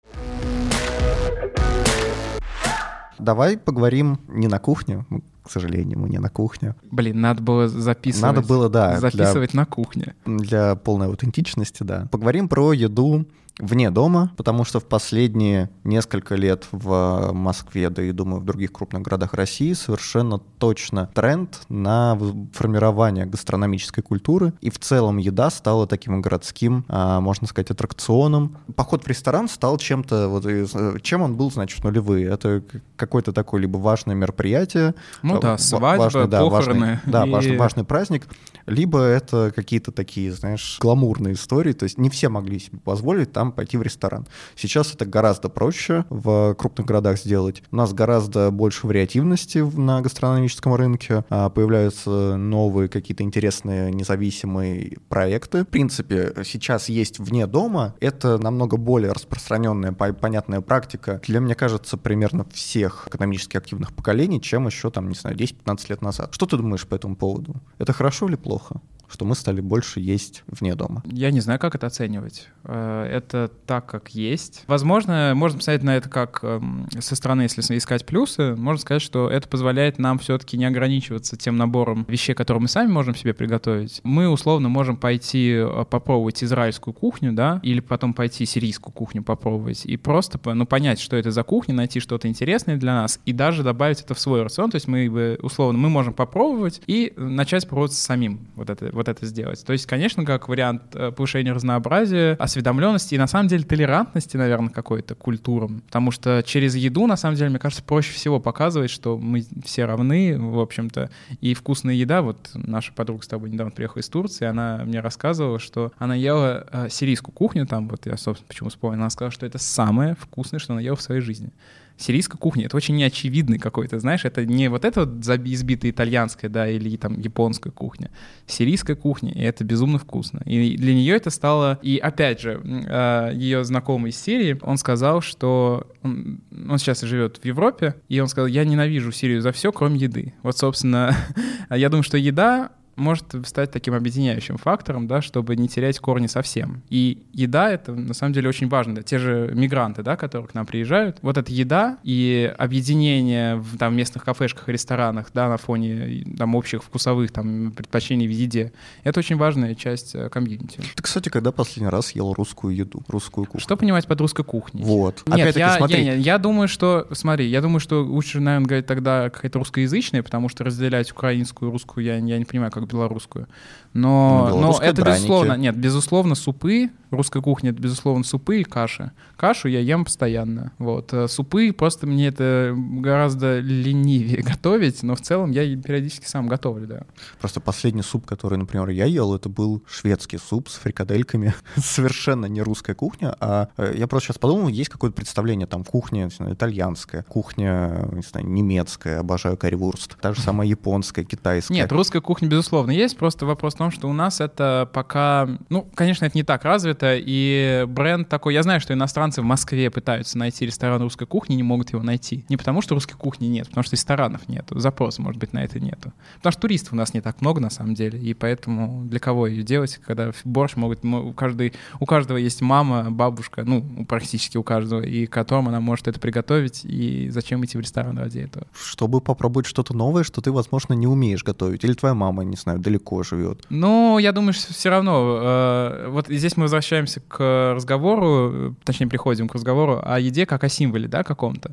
Давай поговорим не на кухне, к сожалению, мы не на кухне. Блин, надо было записывать. Надо было, да. Записывать для, на кухне. Для полной аутентичности, да. Поговорим про еду вне дома, потому что в последние несколько лет в Москве, да и, думаю, в других крупных городах России совершенно точно тренд на формирование гастрономической культуры, и в целом еда стала таким городским, а, можно сказать, аттракционом. Поход в ресторан стал чем-то, вот, чем он был, значит, нулевые. Это какое-то такое либо важное мероприятие. Ну да, свадьба, важный, да, похороны. Важный, да, и... важный, важный праздник. Либо это какие-то такие, знаешь, гламурные истории, то есть не все могли себе позволить там пойти в ресторан. Сейчас это гораздо проще в крупных городах сделать. У нас гораздо больше вариативности на гастрономическом рынке, а, появляются новые какие-то интересные независимые проекты. В принципе, сейчас есть вне дома, это намного более распространенная, понятная практика для, мне кажется, примерно всех экономически активных поколений, чем еще, там, не знаю, 10-15 лет назад. Что ты думаешь по этому поводу? Это хорошо или плохо? Что мы стали больше есть вне дома. Я не знаю, как это оценивать. Э, это так, как есть. Возможно, можно посмотреть на это как эм, со стороны, если искать плюсы, можно сказать, что это позволяет нам все-таки не ограничиваться тем набором вещей, которые мы сами можем себе приготовить. Мы условно можем пойти э, попробовать израильскую кухню, да, или потом пойти сирийскую кухню попробовать и просто ну, понять, что это за кухня, найти что-то интересное для нас и даже добавить это в свой рацион. То есть мы условно мы можем попробовать и начать пробовать самим вот это вот это сделать. То есть, конечно, как вариант э, повышения разнообразия, осведомленности и, на самом деле, толерантности, наверное, какой-то культурам. Потому что через еду, на самом деле, мне кажется, проще всего показывать, что мы все равны, в общем-то. И вкусная еда, вот наша подруга с тобой недавно приехала из Турции, она мне рассказывала, что она ела э, сирийскую кухню там, вот я, собственно, почему вспомнил, она сказала, что это самое вкусное, что она ела в своей жизни сирийской кухни. Это очень неочевидный какой-то, знаешь, это не вот это вот избитая итальянская, да, или там японская кухня. Сирийская кухня, и это безумно вкусно. И для нее это стало... И опять же, а, ее знакомый из Сирии, он сказал, что он, он сейчас живет в Европе, и он сказал, я ненавижу Сирию за все, кроме еды. Вот, собственно, я думаю, что еда может стать таким объединяющим фактором, да, чтобы не терять корни совсем. И еда — это на самом деле очень важно. Да. Те же мигранты, да, которые к нам приезжают, вот эта еда и объединение в там, местных кафешках и ресторанах да, на фоне там, общих вкусовых там, предпочтений в еде, это очень важная часть э, комьюнити. Ты, кстати, когда последний раз ел русскую еду, русскую кухню? Что понимать под русской кухней? Вот. Нет, я, смотри. Я, я, я думаю, что, смотри, я думаю, что лучше, наверное, говорить тогда какая-то русскоязычная, потому что разделять украинскую и русскую я, я не понимаю, как белорусскую. Но, ну, но это, драники. безусловно, нет, безусловно, супы, русская кухня — это, безусловно, супы и каши. Кашу я ем постоянно, вот. Э, супы просто мне это гораздо ленивее готовить, но в целом я периодически сам готовлю, да. Просто последний суп, который, например, я ел, это был шведский суп с фрикадельками. Совершенно не русская кухня, а э, я просто сейчас подумал, есть какое-то представление, там, кухня знаю, итальянская, кухня, не знаю, немецкая, обожаю карри-вурст, та же самая японская, китайская. Нет, русская кухня, безусловно, есть, просто вопрос том, что у нас это пока, ну, конечно, это не так развито, и бренд такой, я знаю, что иностранцы в Москве пытаются найти ресторан русской кухни, не могут его найти. Не потому, что русской кухни нет, потому что ресторанов нет, запроса, может быть, на это нету. Потому что туристов у нас не так много, на самом деле, и поэтому для кого ее делать, когда борщ могут, у, каждой, у каждого есть мама, бабушка, ну, практически у каждого, и которым она может это приготовить, и зачем идти в ресторан ради этого? Чтобы попробовать что-то новое, что ты, возможно, не умеешь готовить, или твоя мама, не знаю, далеко живет. Ну, я думаю, что все равно. Э, вот здесь мы возвращаемся к разговору, точнее, приходим к разговору о еде как о символе, да, каком-то.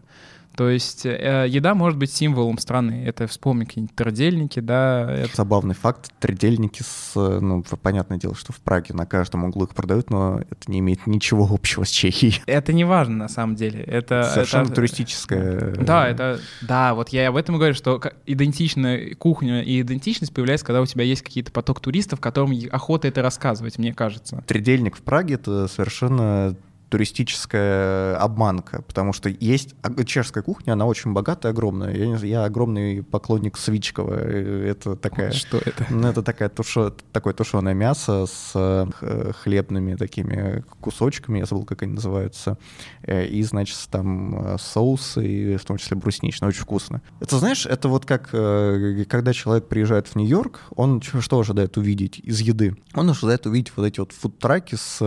То есть э, еда может быть символом страны. Это вспомни какие-нибудь трудельники, да. Это... Забавный факт. Трудельники с, ну, понятное дело, что в Праге на каждом углу их продают, но это не имеет ничего общего с Чехией. Это не важно на самом деле. Это совершенно это... туристическое. Да, это да, вот я об этом говорю, что идентичная кухня и идентичность появляется, когда у тебя есть какие-то поток туристов, которым охота это рассказывать, мне кажется. Тридельник в Праге — это совершенно туристическая обманка, потому что есть чешская кухня, она очень богатая, огромная. Я, я огромный поклонник Свичкова. Это такая... Что это? Ну, это такая тушо, такое тушеное мясо с э, хлебными такими кусочками, я забыл, как они называются, э, и, значит, там э, соусы, в том числе брусничные, очень вкусно. Это, знаешь, это вот как, когда человек приезжает в Нью-Йорк, он что ожидает увидеть из еды? Он ожидает увидеть вот эти вот фудтраки с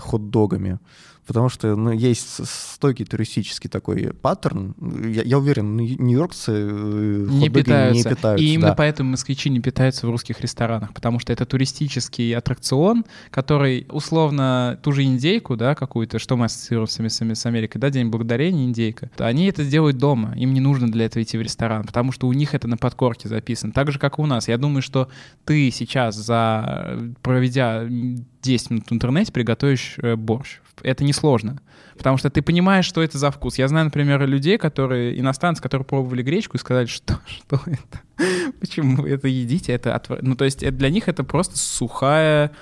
хот-догами, потому что ну, есть стойкий туристический такой паттерн. Я, я уверен, нью-йоркцы э, не питаются. не питаются. И именно да. поэтому москвичи не питаются в русских ресторанах, потому что это туристический аттракцион, который условно ту же индейку, да, какую-то, что мы ассоциируем с, с, с Америкой, да, День Благодарения, индейка, они это делают дома, им не нужно для этого идти в ресторан, потому что у них это на подкорке записано, так же, как и у нас. Я думаю, что ты сейчас, за проведя 10 минут в интернете, приготовишь э, борщ это несложно. Потому что ты понимаешь, что это за вкус. Я знаю, например, людей, которые, иностранцы, которые пробовали гречку и сказали, что, что это? Почему вы это едите? Это отвор... Ну, то есть для них это просто сухая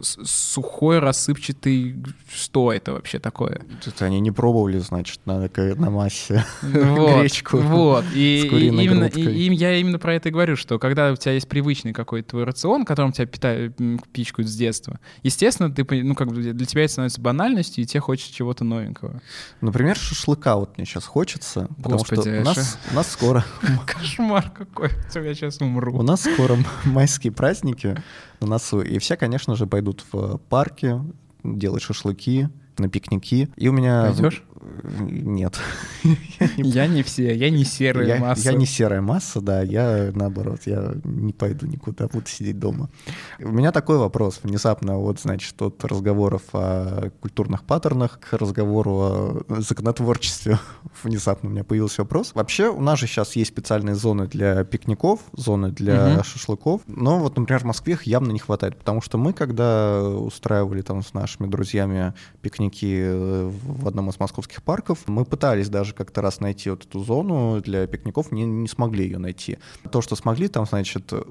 сухой, рассыпчатый, что это вообще такое? Это они не пробовали, значит, на, на массе вот, гречку вот. И, и именно, и, и я именно про это и говорю, что когда у тебя есть привычный какой-то твой рацион, которым тебя питают, пичкают с детства, естественно, ты, ну, как бы для тебя это становится банальностью, и тебе хочется чего-то новенького. Например, шашлыка вот мне сейчас хочется, потому Господи, что у нас, у нас скоро... Кошмар какой, я сейчас умру. У нас скоро майские праздники, на носу. И все, конечно же, пойдут в парки делать шашлыки, на пикники. И у меня... Пойдешь? Нет. Я не все, я не серая масса. Я не серая масса, да, я наоборот, я не пойду никуда, буду сидеть дома. У меня такой вопрос, внезапно, вот, значит, от разговоров о культурных паттернах к разговору о законотворчестве внезапно у меня появился вопрос. Вообще, у нас же сейчас есть специальные зоны для пикников, зоны для шашлыков, но вот, например, в Москве их явно не хватает, потому что мы, когда устраивали там с нашими друзьями пикники э, в одном из московских московских парков. Мы пытались даже как-то раз найти вот эту зону для пикников, не, не смогли ее найти. То, что смогли, там, значит, э,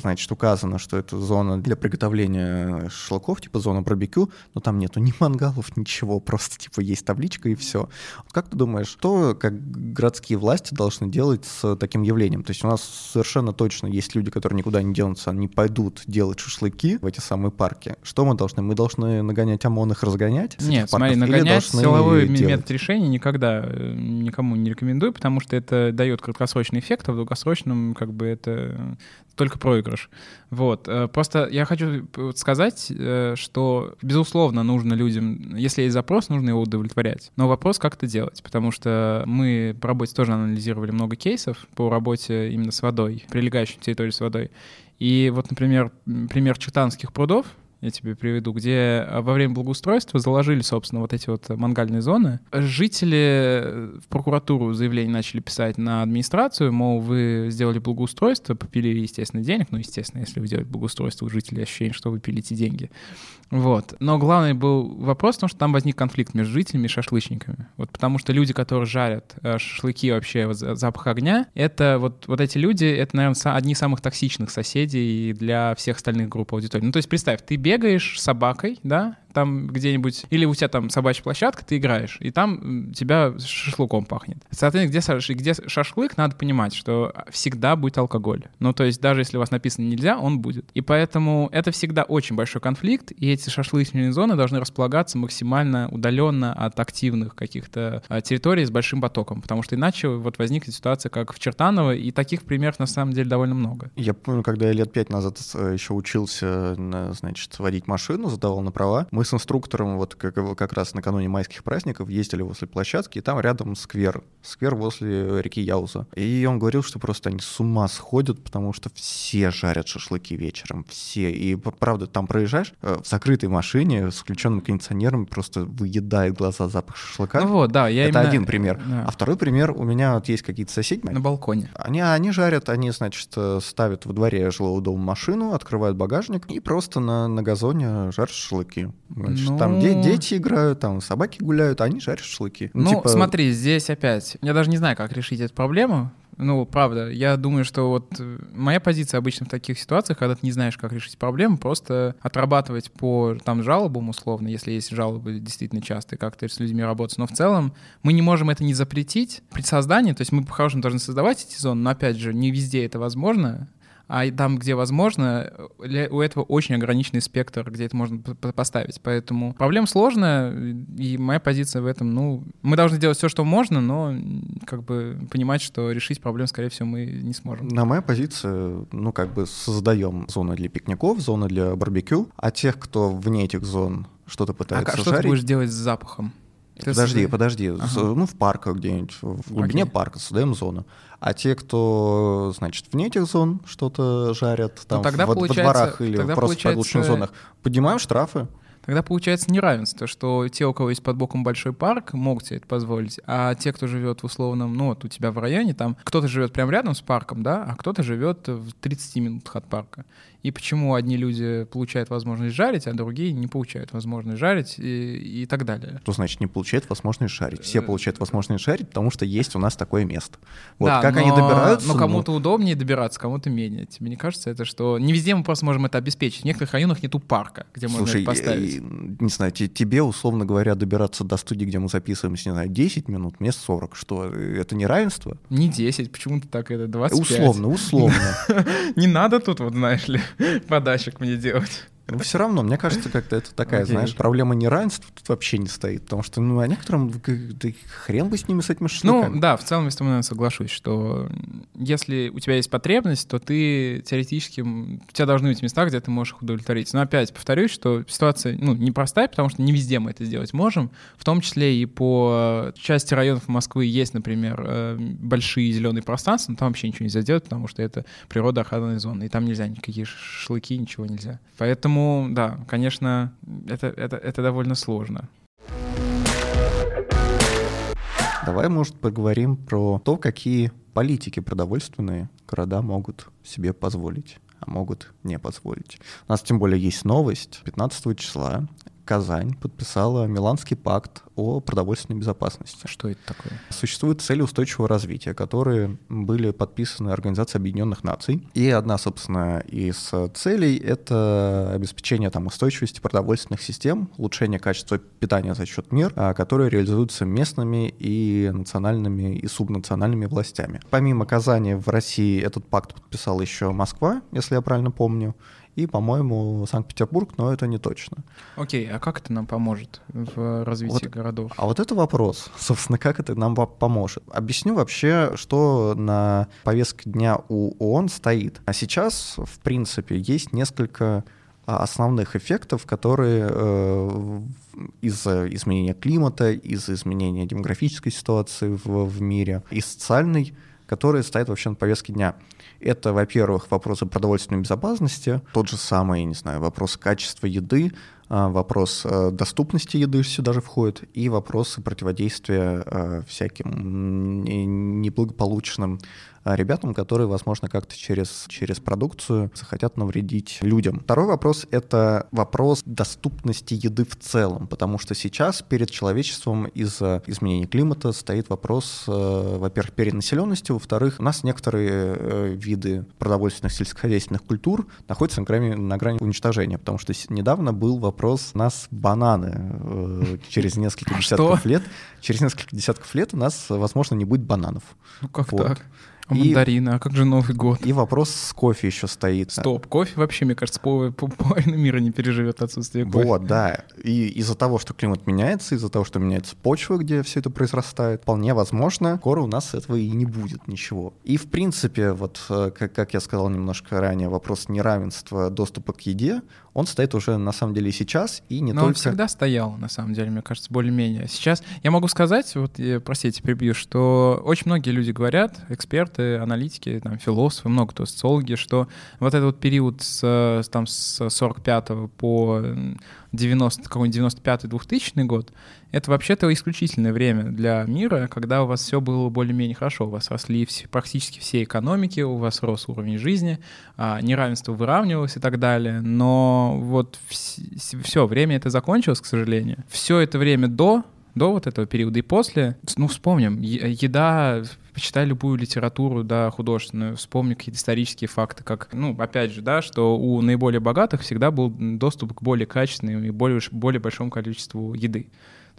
значит, указано, что это зона для приготовления шашлыков, типа зона барбекю, но там нету ни мангалов, ничего, просто типа есть табличка и все. Как ты думаешь, что как городские власти должны делать с таким явлением? То есть у нас совершенно точно есть люди, которые никуда не денутся, они пойдут делать шашлыки в эти самые парки. Что мы должны? Мы должны нагонять ОМОН их разгонять? Нет, смотри, нагонять силовой такой метод решения никогда э, никому не рекомендую, потому что это дает краткосрочный эффект, а в долгосрочном как бы это только проигрыш. Вот. Э, просто я хочу сказать, э, что, безусловно, нужно людям, если есть запрос, нужно его удовлетворять. Но вопрос, как это делать, потому что мы по работе тоже анализировали много кейсов по работе именно с водой, прилегающей территории с водой. И вот, например, пример читанских прудов, я тебе приведу, где э, во время благоустройства заложили, собственно, вот эти вот мангальные зоны. Жители в прокуратуру заявление начали писать на администрацию, мол, вы сделали благоустройство, попилили, естественно, денег. Ну, естественно, если вы делаете благоустройство, у жителей ощущение, что вы пилите деньги. Вот. Но главный был вопрос в том, что там возник конфликт между жителями и шашлычниками. Вот потому что люди, которые жарят э, шашлыки вообще, запах огня, это вот, вот эти люди, это, наверное, одни из самых токсичных соседей для всех остальных групп аудитории. Ну, то есть представь, ты с собакой, да, там где-нибудь, или у тебя там собачья площадка, ты играешь, и там тебя шашлыком пахнет. Соответственно, где, где шашлык, надо понимать, что всегда будет алкоголь. Ну, то есть даже если у вас написано нельзя, он будет. И поэтому это всегда очень большой конфликт, и эти шашлычные зоны должны располагаться максимально удаленно от активных каких-то а, территорий с большим потоком, потому что иначе вот возникнет ситуация, как в Чертаново, и таких примеров на самом деле довольно много. Я помню, когда я лет пять назад э, еще учился, значит, водить машину, задавал на права, мы Мы с инструктором вот как, как раз накануне майских праздников ездили возле площадки, и там рядом сквер, сквер возле реки Яуза. И он говорил, что просто они с ума сходят, потому что все жарят шашлыки вечером, все. И правда, там проезжаешь э, в закрытой машине с включенным кондиционером, просто выедает глаза запах шашлыка. Ну вот, да, я Это именно... один пример. Да. А второй пример, у меня вот есть какие-то соседи. На балконе. Они, они жарят, они, значит, э, ставят во дворе жилого дома машину, открывают багажник и просто на, на газоне жарят шашлыки. Значит, Ну- Там де- дети играют, там собаки гуляют, а они жарят шашлыки. Ну, типа, смотри, здесь опять. Я даже не знаю, как решить эту проблему. Ну, правда, я думаю, что вот э, моя позиция обычно в таких ситуациях, когда ты не знаешь, как решить проблему, просто отрабатывать по там жалобам условно, если есть жалобы действительно частые, как-то с людьми работать. Но в целом мы не можем это не запретить при создании, то есть мы по-хорошему должны создавать эти зоны, но опять же, не везде это возможно. А там, где возможно, у этого очень ограниченный спектр, где это можно поставить. Поэтому проблема сложная, и моя позиция в этом, ну, мы должны делать все, что можно, но как бы понимать, что решить проблему, скорее всего, мы не сможем. На моя позиция, ну, как бы создаем зоны для пикников, зоны для барбекю, а тех, кто вне этих зон что-то А пытается ка- что ты жарить... будешь делать с запахом? Ты Подожди, созда- подожди. Ага. Ну, в парках где-нибудь, в глубине Окей. парка создаем зону. А те, кто, значит, вне этих зон что-то жарят, там, Ну, тогда во, во дворах или тогда просто в получается- подлучных зонах, поднимаем штрафы. Тогда получается неравенство, что те, у кого есть под боком большой парк, могут себе это позволить, а те, кто живет в условном, ну вот у тебя в районе, там кто-то живет прямо рядом с парком, да, а кто-то живет в 30 минутах от парка. И почему одни люди получают возможность жарить, а другие не получают возможность жарить и, и так далее. Что значит не получает возможность жарить? Все Э, получают возможность жарить, потому что есть у нас такое место. Вот да, как они но- добираются... Но ну, кому-то удобнее добираться, кому-то менее. Тебе не кажется это, что не везде мы просто можем это обеспечить. В некоторых районах нету парка, где можно Слушай, это поставить. э, не знаю, те- тебе, условно говоря, добираться до студии, где мы записываемся, не знаю, 10 минут, мне 40. Что, э, это не равенство? Не 10, почему-то так это 25. Условно, условно. Не надо тут, вот знаешь ли, подачек мне делать. Но все равно, мне кажется, как-то это такая, Окей. знаешь, проблема неравенства тут вообще не стоит. Потому что, ну, а некоторым, да хрен бы с ними, с этими Ну, шашлыками. да, в целом я с тобой наверное, соглашусь, что если у тебя есть потребность, то ты теоретически, у тебя должны быть места, где ты можешь их удовлетворить. Но опять повторюсь, что ситуация ну, непростая, потому что не везде мы это сделать можем. В том числе и по части районов Москвы есть, например, э, большие зеленые пространства, но там вообще ничего нельзя делать, потому что это природоохранная зона, и там нельзя никакие шашлыки, ничего нельзя. Поэтому, да, конечно, это, это, это довольно сложно. Давай, может, поговорим про то, какие политики продовольственные города могут себе позволить, а могут не позволить. У нас тем более есть новость. 15 числа Казань подписала Миланский пакт о продовольственной безопасности. Что это такое? Существуют цели устойчивого развития, которые были подписаны Организацией Объединенных Наций. И одна, собственно, из целей — это обеспечение там, устойчивости продовольственных систем, улучшение качества питания за счет мер, а, которые реализуются местными и национальными и субнациональными властями. Помимо Казани в России этот пакт подписала еще Москва, если я правильно помню, и, по-моему, Санкт-Петербург, но это не точно. Окей, а как это нам поможет в развитии Вот- городов? А вот это вопрос, собственно, как это нам по- поможет. Объясню вообще, что на повестке дня у ООН стоит. А сейчас, в принципе, есть несколько а, основных эффектов, которые э, из-за изменения климата, из-за изменения демографической ситуации в, в мире и социальной, которые стоят вообще на повестке дня. Это, во-первых, вопросы продовольственной безопасности, тот же самый, не знаю, вопрос качества еды, а, вопрос э, доступности еды сюда же входит, и вопросы противодействия э, всяким неблагополучным ребятам, которые, возможно, как-то через, через продукцию захотят навредить людям. Второй вопрос — это вопрос доступности еды в целом, потому что сейчас перед человечеством из-за изменения климата стоит вопрос, э, во-первых, перенаселенности, во-вторых, у нас некоторые э, виды продовольственных сельскохозяйственных культур находятся на грани, на грани уничтожения, потому что недавно был вопрос, у нас бананы э, через несколько Что? десятков лет, через несколько десятков лет у нас, возможно, не будет бананов. Ну как Вот. так? А И- мандарины, а как же Новый год? И вопрос с кофе еще стоит. Стоп, кофе вообще, мне кажется, пол- пол- половина мира не переживет отсутствие кофе. Вот, да. И из-за того, что климат меняется, из-за того, что меняется почва, где все это произрастает, вполне возможно, скоро у нас этого и не будет ничего. И, в принципе, вот, э, как, как я сказал немножко ранее, вопрос неравенства доступа к еде, он стоит уже на самом деле и сейчас, и не Но только... он всегда стоял, на самом деле, мне кажется, более-менее. Сейчас я могу сказать, вот, я, простите, перебью, что очень многие люди говорят, эксперты, аналитики, там, философы, много кто, социологи, что вот этот вот период с, там, с 45 по 90, какой-нибудь 95-2000 год, это вообще-то исключительное время для мира, когда у вас все было более-менее хорошо, у вас росли все, практически все экономики, у вас рос уровень жизни, а, неравенство выравнивалось и так далее, но вот все, время это закончилось, к сожалению. Все это время до до вот этого периода и после, ну, вспомним, еда, почитай любую литературу, да, художественную, вспомни какие-то исторические факты, как, ну, опять же, да, что у наиболее богатых всегда был доступ к более качественным и более, более большому количеству еды.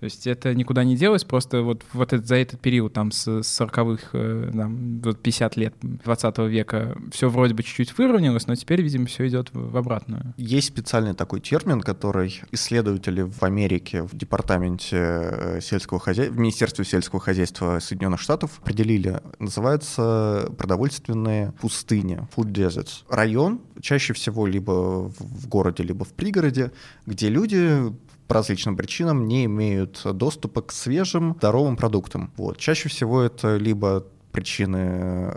То есть это никуда не делось, просто вот, вот это, за этот период, там, с 40-х, э, там, 50 лет 20 века, все вроде бы чуть-чуть выровнялось, но теперь, видимо, все идет в обратную. Есть специальный такой термин, который исследователи в Америке в департаменте э, сельского хозяйства, в Министерстве сельского хозяйства Соединенных Штатов определили. Называется продовольственные пустыни, food deserts. Район, чаще всего либо в городе, либо в пригороде, где люди по различным причинам не имеют доступа к свежим, здоровым продуктам. Вот. Чаще всего это либо причины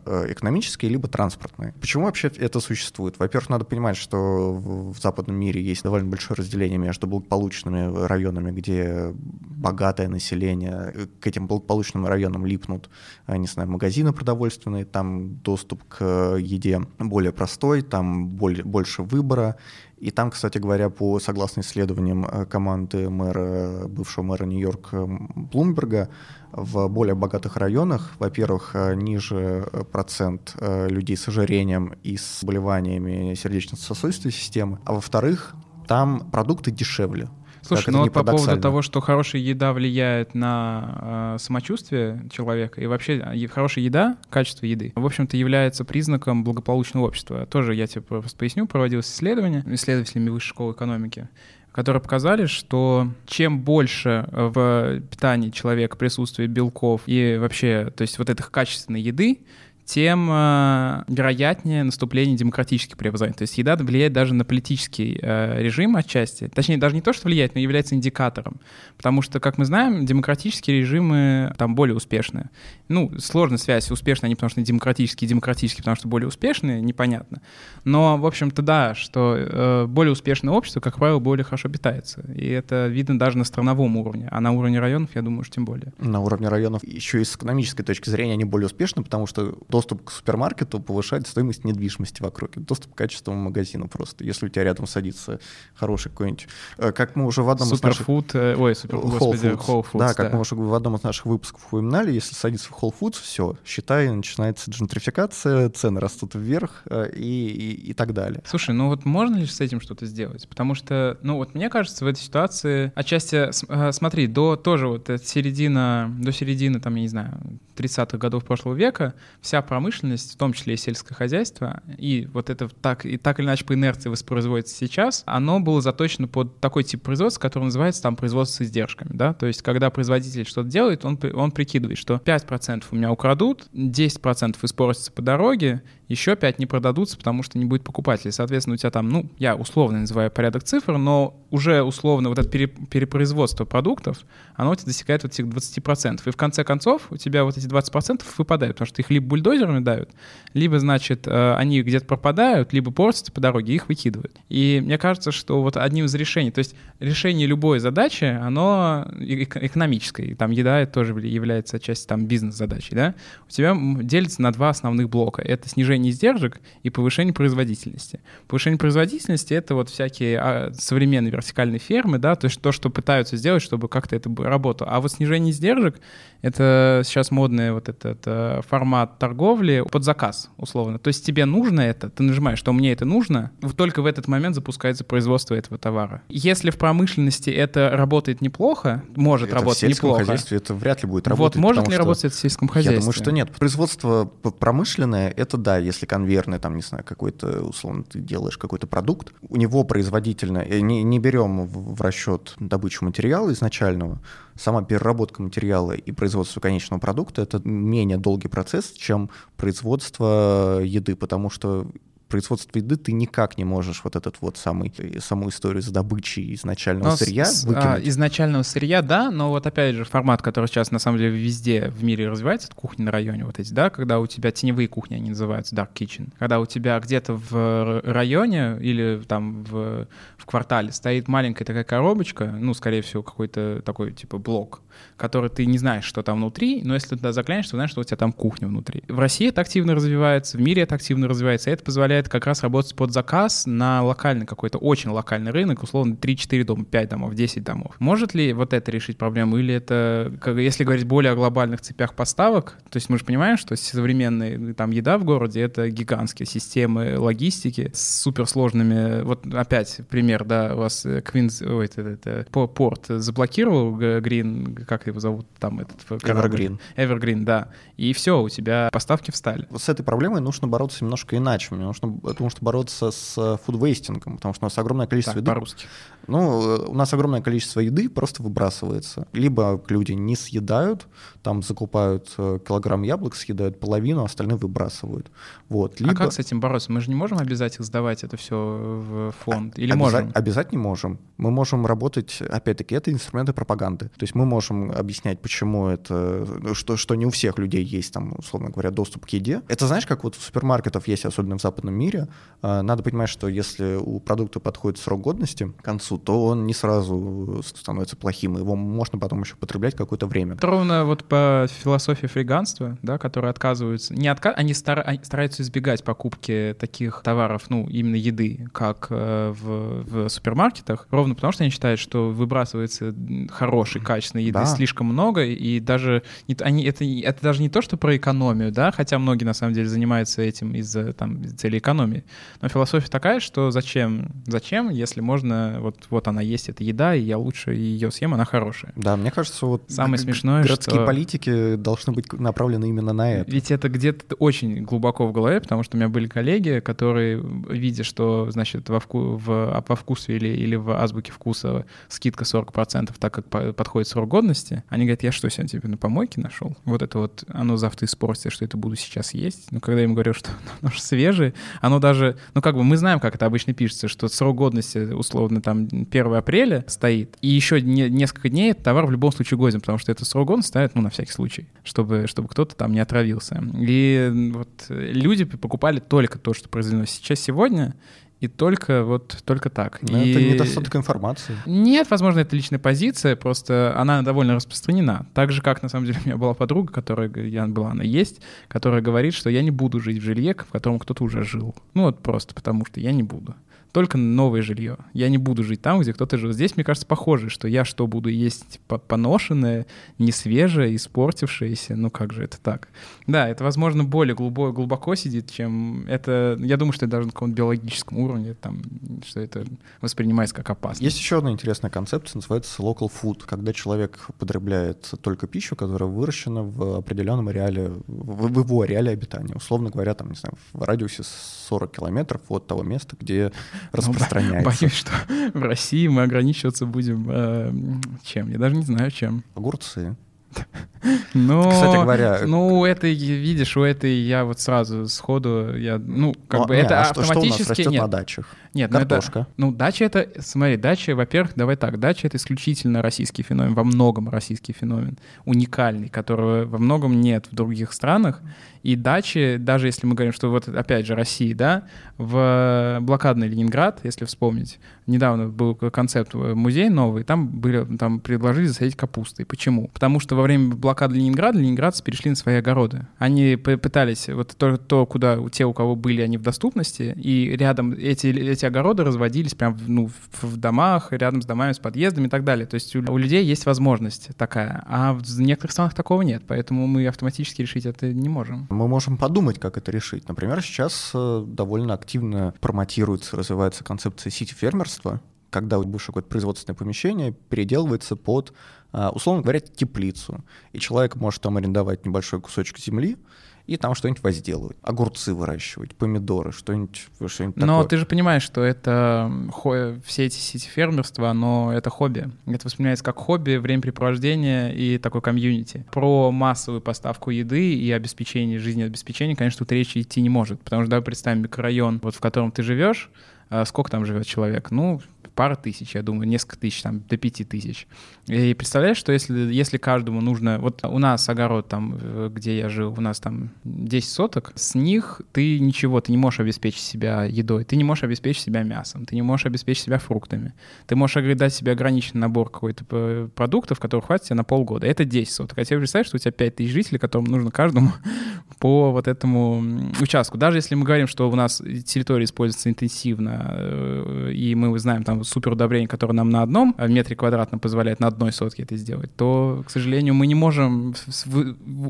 э, экономические, либо транспортные. Почему вообще это существует? Во-первых, надо понимать, что в западном мире есть довольно большое разделение между благополучными районами, где богатое население, к этим благополучным районам липнут, э, не знаю, магазины продовольственные, там доступ к еде более простой, там более, больше выбора, и там, кстати говоря, по согласно исследованиям э, команды мэра, бывшего мэра Нью-Йорка Блумберга, в более богатых районах, во-первых, э, ниже э, процент людей с ожирением и с заболеваниями сердечно-сосудистой системы, а во-вторых, там продукты дешевле. Слушай, ну вот по поводу того, что хорошая еда влияет на э, самочувствие человека, и вообще э, хорошая еда, качество еды, в общем-то, является признаком благополучного общества. Тоже я тебе просто поясню, проводилось исследование исследователями Высшей школы экономики, которые показали, что чем больше в питании человека присутствует белков и вообще, то есть вот этих качественной еды, тем э, вероятнее наступление демократических преобразований. То есть еда влияет даже на политический э, режим отчасти. Точнее, даже не то, что влияет, но является индикатором. Потому что, как мы знаем, демократические режимы там более успешные. Ну, сложная связь, успешные они, потому что демократические, демократические, потому что более успешные, непонятно. Но, в общем-то, да, что э, более успешное общество, как правило, более хорошо питается. И это видно даже на страновом уровне. А на уровне районов, я думаю, что тем более. На уровне районов еще и с экономической точки зрения они более успешны, потому что доступ к супермаркету повышает стоимость недвижимости в округе, доступ к качественному магазину просто, если у тебя рядом садится хороший какой-нибудь... Э, как мы уже в одном Суперфуд, из наших... Э, ой, супер, Whole господи, Foods. Whole Foods, да, как мы уже в одном из наших выпусков упоминали, если садиться в Whole Foods, все, считай, начинается джентрификация, цены растут вверх э, и, и, и так далее. Слушай, ну вот можно ли с этим что-то сделать? Потому что, ну вот мне кажется, в этой ситуации отчасти, смотри, до тоже вот середина, до середины, там, я не знаю, 30-х годов прошлого века вся промышленность, в том числе и сельское хозяйство, и вот это так, и так или иначе по инерции воспроизводится сейчас, оно было заточено под такой тип производства, который называется там производство с издержками, да, то есть когда производитель что-то делает, он, он прикидывает, что 5% у меня украдут, 10% испортится по дороге, еще 5 не продадутся, потому что не будет покупателей. Соответственно, у тебя там, ну, я условно называю порядок цифр, но уже условно вот это перепроизводство продуктов, оно у тебя достигает вот этих 20%. И в конце концов у тебя вот эти 20% выпадают, потому что их либо бульдозерами давят, либо, значит, э, они где-то пропадают, либо портятся по дороге, их выкидывают. И мне кажется, что вот одним из решений, то есть решение любой задачи, оно экономическое. И там еда это тоже является отчасти там бизнес-задачей, да? У тебя делится на два основных блока. Это снижение издержек и повышение производительности. Повышение производительности — это вот всякие а, современные вертикальные фермы, да, то есть то, что пытаются сделать, чтобы как-то это работало. А вот снижение издержек — это сейчас модный вот этот э, формат торговли под заказ, условно. То есть тебе нужно это, ты нажимаешь, что мне это нужно, только в этот момент запускается производство этого товара. Если в промышленности это работает неплохо, может это работать неплохо. в сельском неплохо. хозяйстве это вряд ли будет работать. Вот может ли работать это в сельском хозяйстве? Я думаю, что нет. Производство промышленное — это да, если конвейерный, там, не знаю, какой-то, условно, ты делаешь какой-то продукт, у него производительно, э, не, не берем в расчет добычу материала изначального, сама переработка материала и производство конечного продукта — это менее долгий процесс, чем производство еды, потому что производства еды ты никак не можешь вот этот вот самый, саму историю с добычей изначального Но сырья с- выкинуть. а, изначального сырья, да, но вот опять же формат, который сейчас на самом деле везде в мире развивается, это кухни на районе вот эти, да, когда у тебя теневые кухни, они называются dark kitchen, когда у тебя где-то в районе или там в, в квартале стоит маленькая такая коробочка, ну, скорее всего, какой-то такой типа блок, который ты не знаешь, что там внутри, но если ты туда заглянешь, то знаешь, что у тебя там кухня внутри. В России это активно развивается, в мире это активно развивается, и это позволяет как раз работать под заказ на локальный какой-то очень локальный рынок, условно 3-4 дома, 5 домов, 10 домов. Может ли вот это решить проблему, или это, как- если говорить более о глобальных цепях поставок, то есть мы же понимаем, что современная там еда в городе — это гигантские системы логистики с суперсложными, вот опять пример, да, у вас э, Квинс, ой, это, это, по- порт заблокировал Грин, как его зовут там этот корабль? Evergreen. Evergreen, да. И все, у тебя поставки встали. Вот с этой проблемой нужно бороться немножко иначе. Мне нужно, потому что бороться с фудвейстингом, потому что у нас огромное количество Так, еды. по-русски. Ну, э, у нас огромное количество еды просто выбрасывается. Либо люди не съедают, там закупают э, килограмм яблок, съедают половину, а остальное выбрасывают. Вот. Либо... А как с этим бороться? Мы же не можем обязать их сдавать это все в фонд? Или Обяза- можем? Обязательно можем. Мы можем работать, опять-таки, это инструменты пропаганды. То есть мы можем объяснять, почему это, ну, что, что не у всех людей есть, там, условно говоря, доступ к еде. Это знаешь, как вот у супермаркетов есть, особенно в западном мире, э, надо понимать, что если у продукта подходит срок годности к концу, то он не сразу становится плохим, его можно потом еще потреблять какое-то время. Это ровно вот по философии фриганства, да, которые отказываются, не отка... они, стара- они стараются избегать покупки таких товаров, ну, именно еды, как э, в, в супермаркетах, ровно потому что они считают, что выбрасывается хорошей, качественной еды Да. слишком много, и даже не, они, это, это даже не то, что про экономию, да, хотя многие на самом деле занимаются этим из-за там, целей экономии, но философия такая, что зачем, зачем, если можно, вот, вот она есть, эта еда, и я лучше ее съем, она хорошая. Да, мне кажется, вот Самое смешное, городские что- политики должны быть направлены именно на это. Ведь это где-то очень глубоко в голове, потому что у меня были коллеги, которые, видя, что, значит, во, вку- в, а, во вкусе или, или в азбуке вкуса скидка 40%, так как по- подходит срок годности, они говорят, я что, сегодня тебе на помойке нашел? Вот это вот, оно завтра испортится, что это буду сейчас есть. Но когда я им говорю, что оно же свежее, оно даже, ну как бы мы знаем, как это обычно пишется, что срок годности, условно, там 1 апреля стоит, и еще не- несколько дней этот товар в любом случае годен, потому что это срок годности ставят, ну, на всякий случай, чтобы, чтобы кто-то там не отравился. И вот люди покупали только то, что произведено сейчас сегодня, и только вот только так. Но и... это недостаток информации. Нет, возможно, это личная позиция, просто она довольно распространена. Так же, как, на самом деле, у меня была подруга, которая, я была, она есть, которая говорит, что я не буду жить в жилье, в котором кто-то уже жил. Ну вот просто потому, что я не буду. Только новое жилье. Я не буду жить там, где кто-то жил. Здесь, мне кажется, похоже, что я что, буду есть по- поношенное, несвежее, испортившееся? Ну как же это так? Да, это, возможно, более глубоко, глубоко сидит, чем это... Я думаю, что это даже на каком-то биологическом уровне, там, что это воспринимается как опасно. Есть еще одна интересная концепция, называется local food, когда человек потребляет только пищу, которая выращена в определенном ареале, в его ареале обитания. Условно говоря, там, не знаю, в радиусе 40 километров от того места, где распространяется. Боюсь, что в России мы ограничиваться будем э, чем? Я даже не знаю, чем. Огурцы. Но, Кстати говоря- ну, у этой, видишь, у этой я вот сразу сходу, я, ну, как Ну, бы не, это а что, что у нас автоматически... растет нет, на дачах? нет, ну, это- Картошка. Ну, дача это, смотри, дача, во-первых, давай так, дача это исключительно российский феномен, во многом российский феномен, уникальный, которого во многом нет в других странах. И дачи, даже если мы говорим, что вот опять же Россия, да, в блокадный Ленинград, если вспомнить, недавно был концепт э, музей новый, там были, там предложили засадить капустой. Почему? Потому что во время блокады Ленинграда ленинградцы перешли на свои огороды. Они пытались вот то, то, куда те, у кого были они в доступности, и рядом эти, эти огороды разводились прям ну, в, в домах, рядом с домами, с подъездами и так далее. То есть у, у людей есть возможность такая, а в некоторых странах такого нет, поэтому мы автоматически решить это не можем. Мы можем подумать, как это решить. Например, сейчас э, довольно активно промотируется, развивается концепция сити-фермерства, когда бывшее какое-то производственное помещение переделывается под, а, условно говоря, теплицу. И человек может там арендовать небольшой кусочек земли, и там что-нибудь возделывать. Огурцы выращивать, помидоры, что-нибудь что Но такое. ты же понимаешь, что это все эти сети фермерства, но это хобби. Это воспринимается как хобби, времяпрепровождение и такой комьюнити. Про массовую поставку еды и обеспечение, жизнеобеспечения, конечно, тут речи идти не может. Потому что давай представим микрорайон, вот в котором ты живешь, а сколько там живет человек? Ну, пара тысяч, я думаю, несколько тысяч, там, до пяти тысяч. И представляешь, что если, если каждому нужно... Вот у нас огород там, э, где я жил, у нас там 10 соток, с них ты ничего, ты не можешь обеспечить себя едой, ты не можешь обеспечить себя мясом, ты не можешь обеспечить себя фруктами. Ты можешь дать себе ограниченный набор какой-то э, продуктов, который хватит тебе на полгода. Это 10 соток. А тебе представляешь, что у тебя 5 тысяч жителей, которым нужно каждому по вот этому участку. Даже если мы говорим, что у нас территория используется интенсивно, и мы знаем там супер удобрение, которое нам на одном метре квадратном позволяет на одной сотке это сделать, то, к сожалению, мы не можем,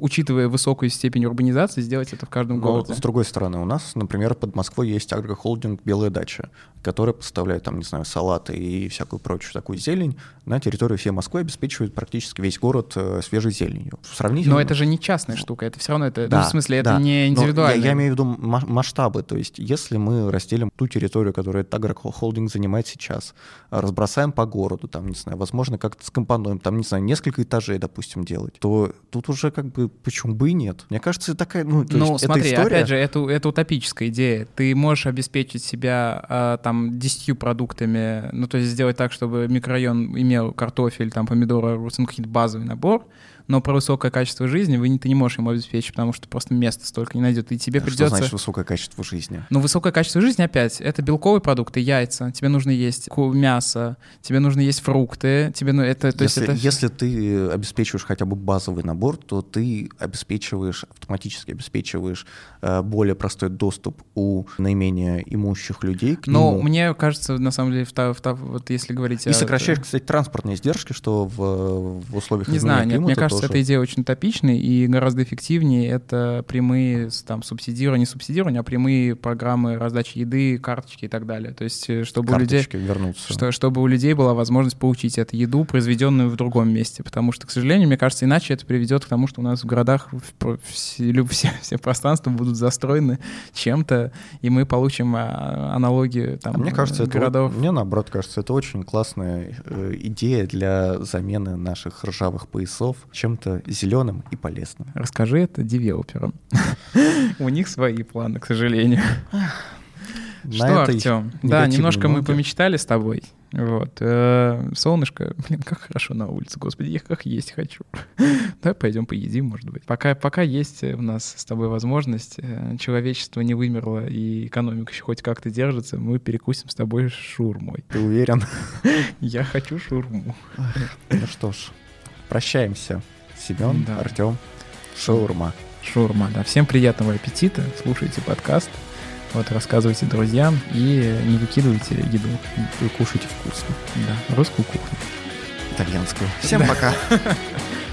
учитывая высокую степень урбанизации, сделать это в каждом Но городе. С другой стороны, у нас, например, под Москвой есть агрохолдинг «Белая дача», который поставляет, там, не знаю, салаты и всякую прочую такую зелень на территорию всей Москвы, обеспечивает практически весь город э, свежей зеленью. Сравнительно... Но это же не частная штука, это все равно, это, да, ну, в смысле, да. это не индивидуально. Я, я имею в виду масштабы, то есть если мы разделим ту территорию, которую этот агрохолдинг занимает сейчас, сейчас, разбросаем по городу, там, не знаю, возможно, как-то скомпонуем, там, не знаю, несколько этажей, допустим, делать, то тут уже как бы почему бы и нет. Мне кажется, такая, ну, то ну есть, смотри, эта история... опять же, это, это утопическая идея. Ты можешь обеспечить себя а, там десятью продуктами, ну, то есть сделать так, чтобы микрорайон имел картофель, там, помидоры, ну, какие-то базовый набор, но про высокое качество жизни вы не, ты не можешь ему обеспечить, потому что просто места столько не найдет, и тебе а придется... Что значит высокое качество жизни? Ну, высокое качество жизни, опять, это белковые продукты, яйца, тебе нужно есть мясо, тебе нужно есть фрукты, тебе, ну, это... То если, есть это... если ты обеспечиваешь хотя бы базовый набор, то ты обеспечиваешь, автоматически обеспечиваешь э, более простой доступ у наименее имущих людей к Но нему. мне кажется, на самом деле, в, в, в, вот если говорить... И о, сокращаешь, кстати, транспортные издержки, что в, в условиях Не знаю, нет, мне кажется, кажется, эта идея очень топичной, и гораздо эффективнее это прямые там, субсидирования, не субсидирования, а прямые программы раздачи еды, карточки и так далее. То есть, э, чтобы Карточки у людей... вернуться. Что, чтобы у людей была возможность получить эту еду, произведенную в другом месте. Потому что, к сожалению, мне кажется, иначе это приведет к тому, что у нас в городах все, все, все пространства будут застроены чем-то, и мы получим а, аналогию там, а мне кажется, городов. Это, мне наоборот кажется, это очень классная э, идея для замены наших ржавых поясов чем-то зеленым и полезным. Расскажи это девелоперам. У них свои планы, к сожалению. Что, Артем? Да, немножко мы помечтали с тобой. Вот. Э, солнышко, блин, как хорошо на улице, господи, я как есть хочу. Давай пойдем поедим, может быть. Пока, пока есть у нас с тобой возможность, э, человечество не вымерло и экономика еще хоть как-то держится, мы перекусим с тобой шурмой. Ты уверен? Я хочу шурму. Ну что ж, прощаемся. Семен, да. Артем, шаурма. Шаурма, да. Всем приятного аппетита, слушайте подкаст, вот, рассказывайте друзьям и не выкидывайте еду. Кушайте вкусно. Да, русскую кухню. Итальянскую. Всем пока.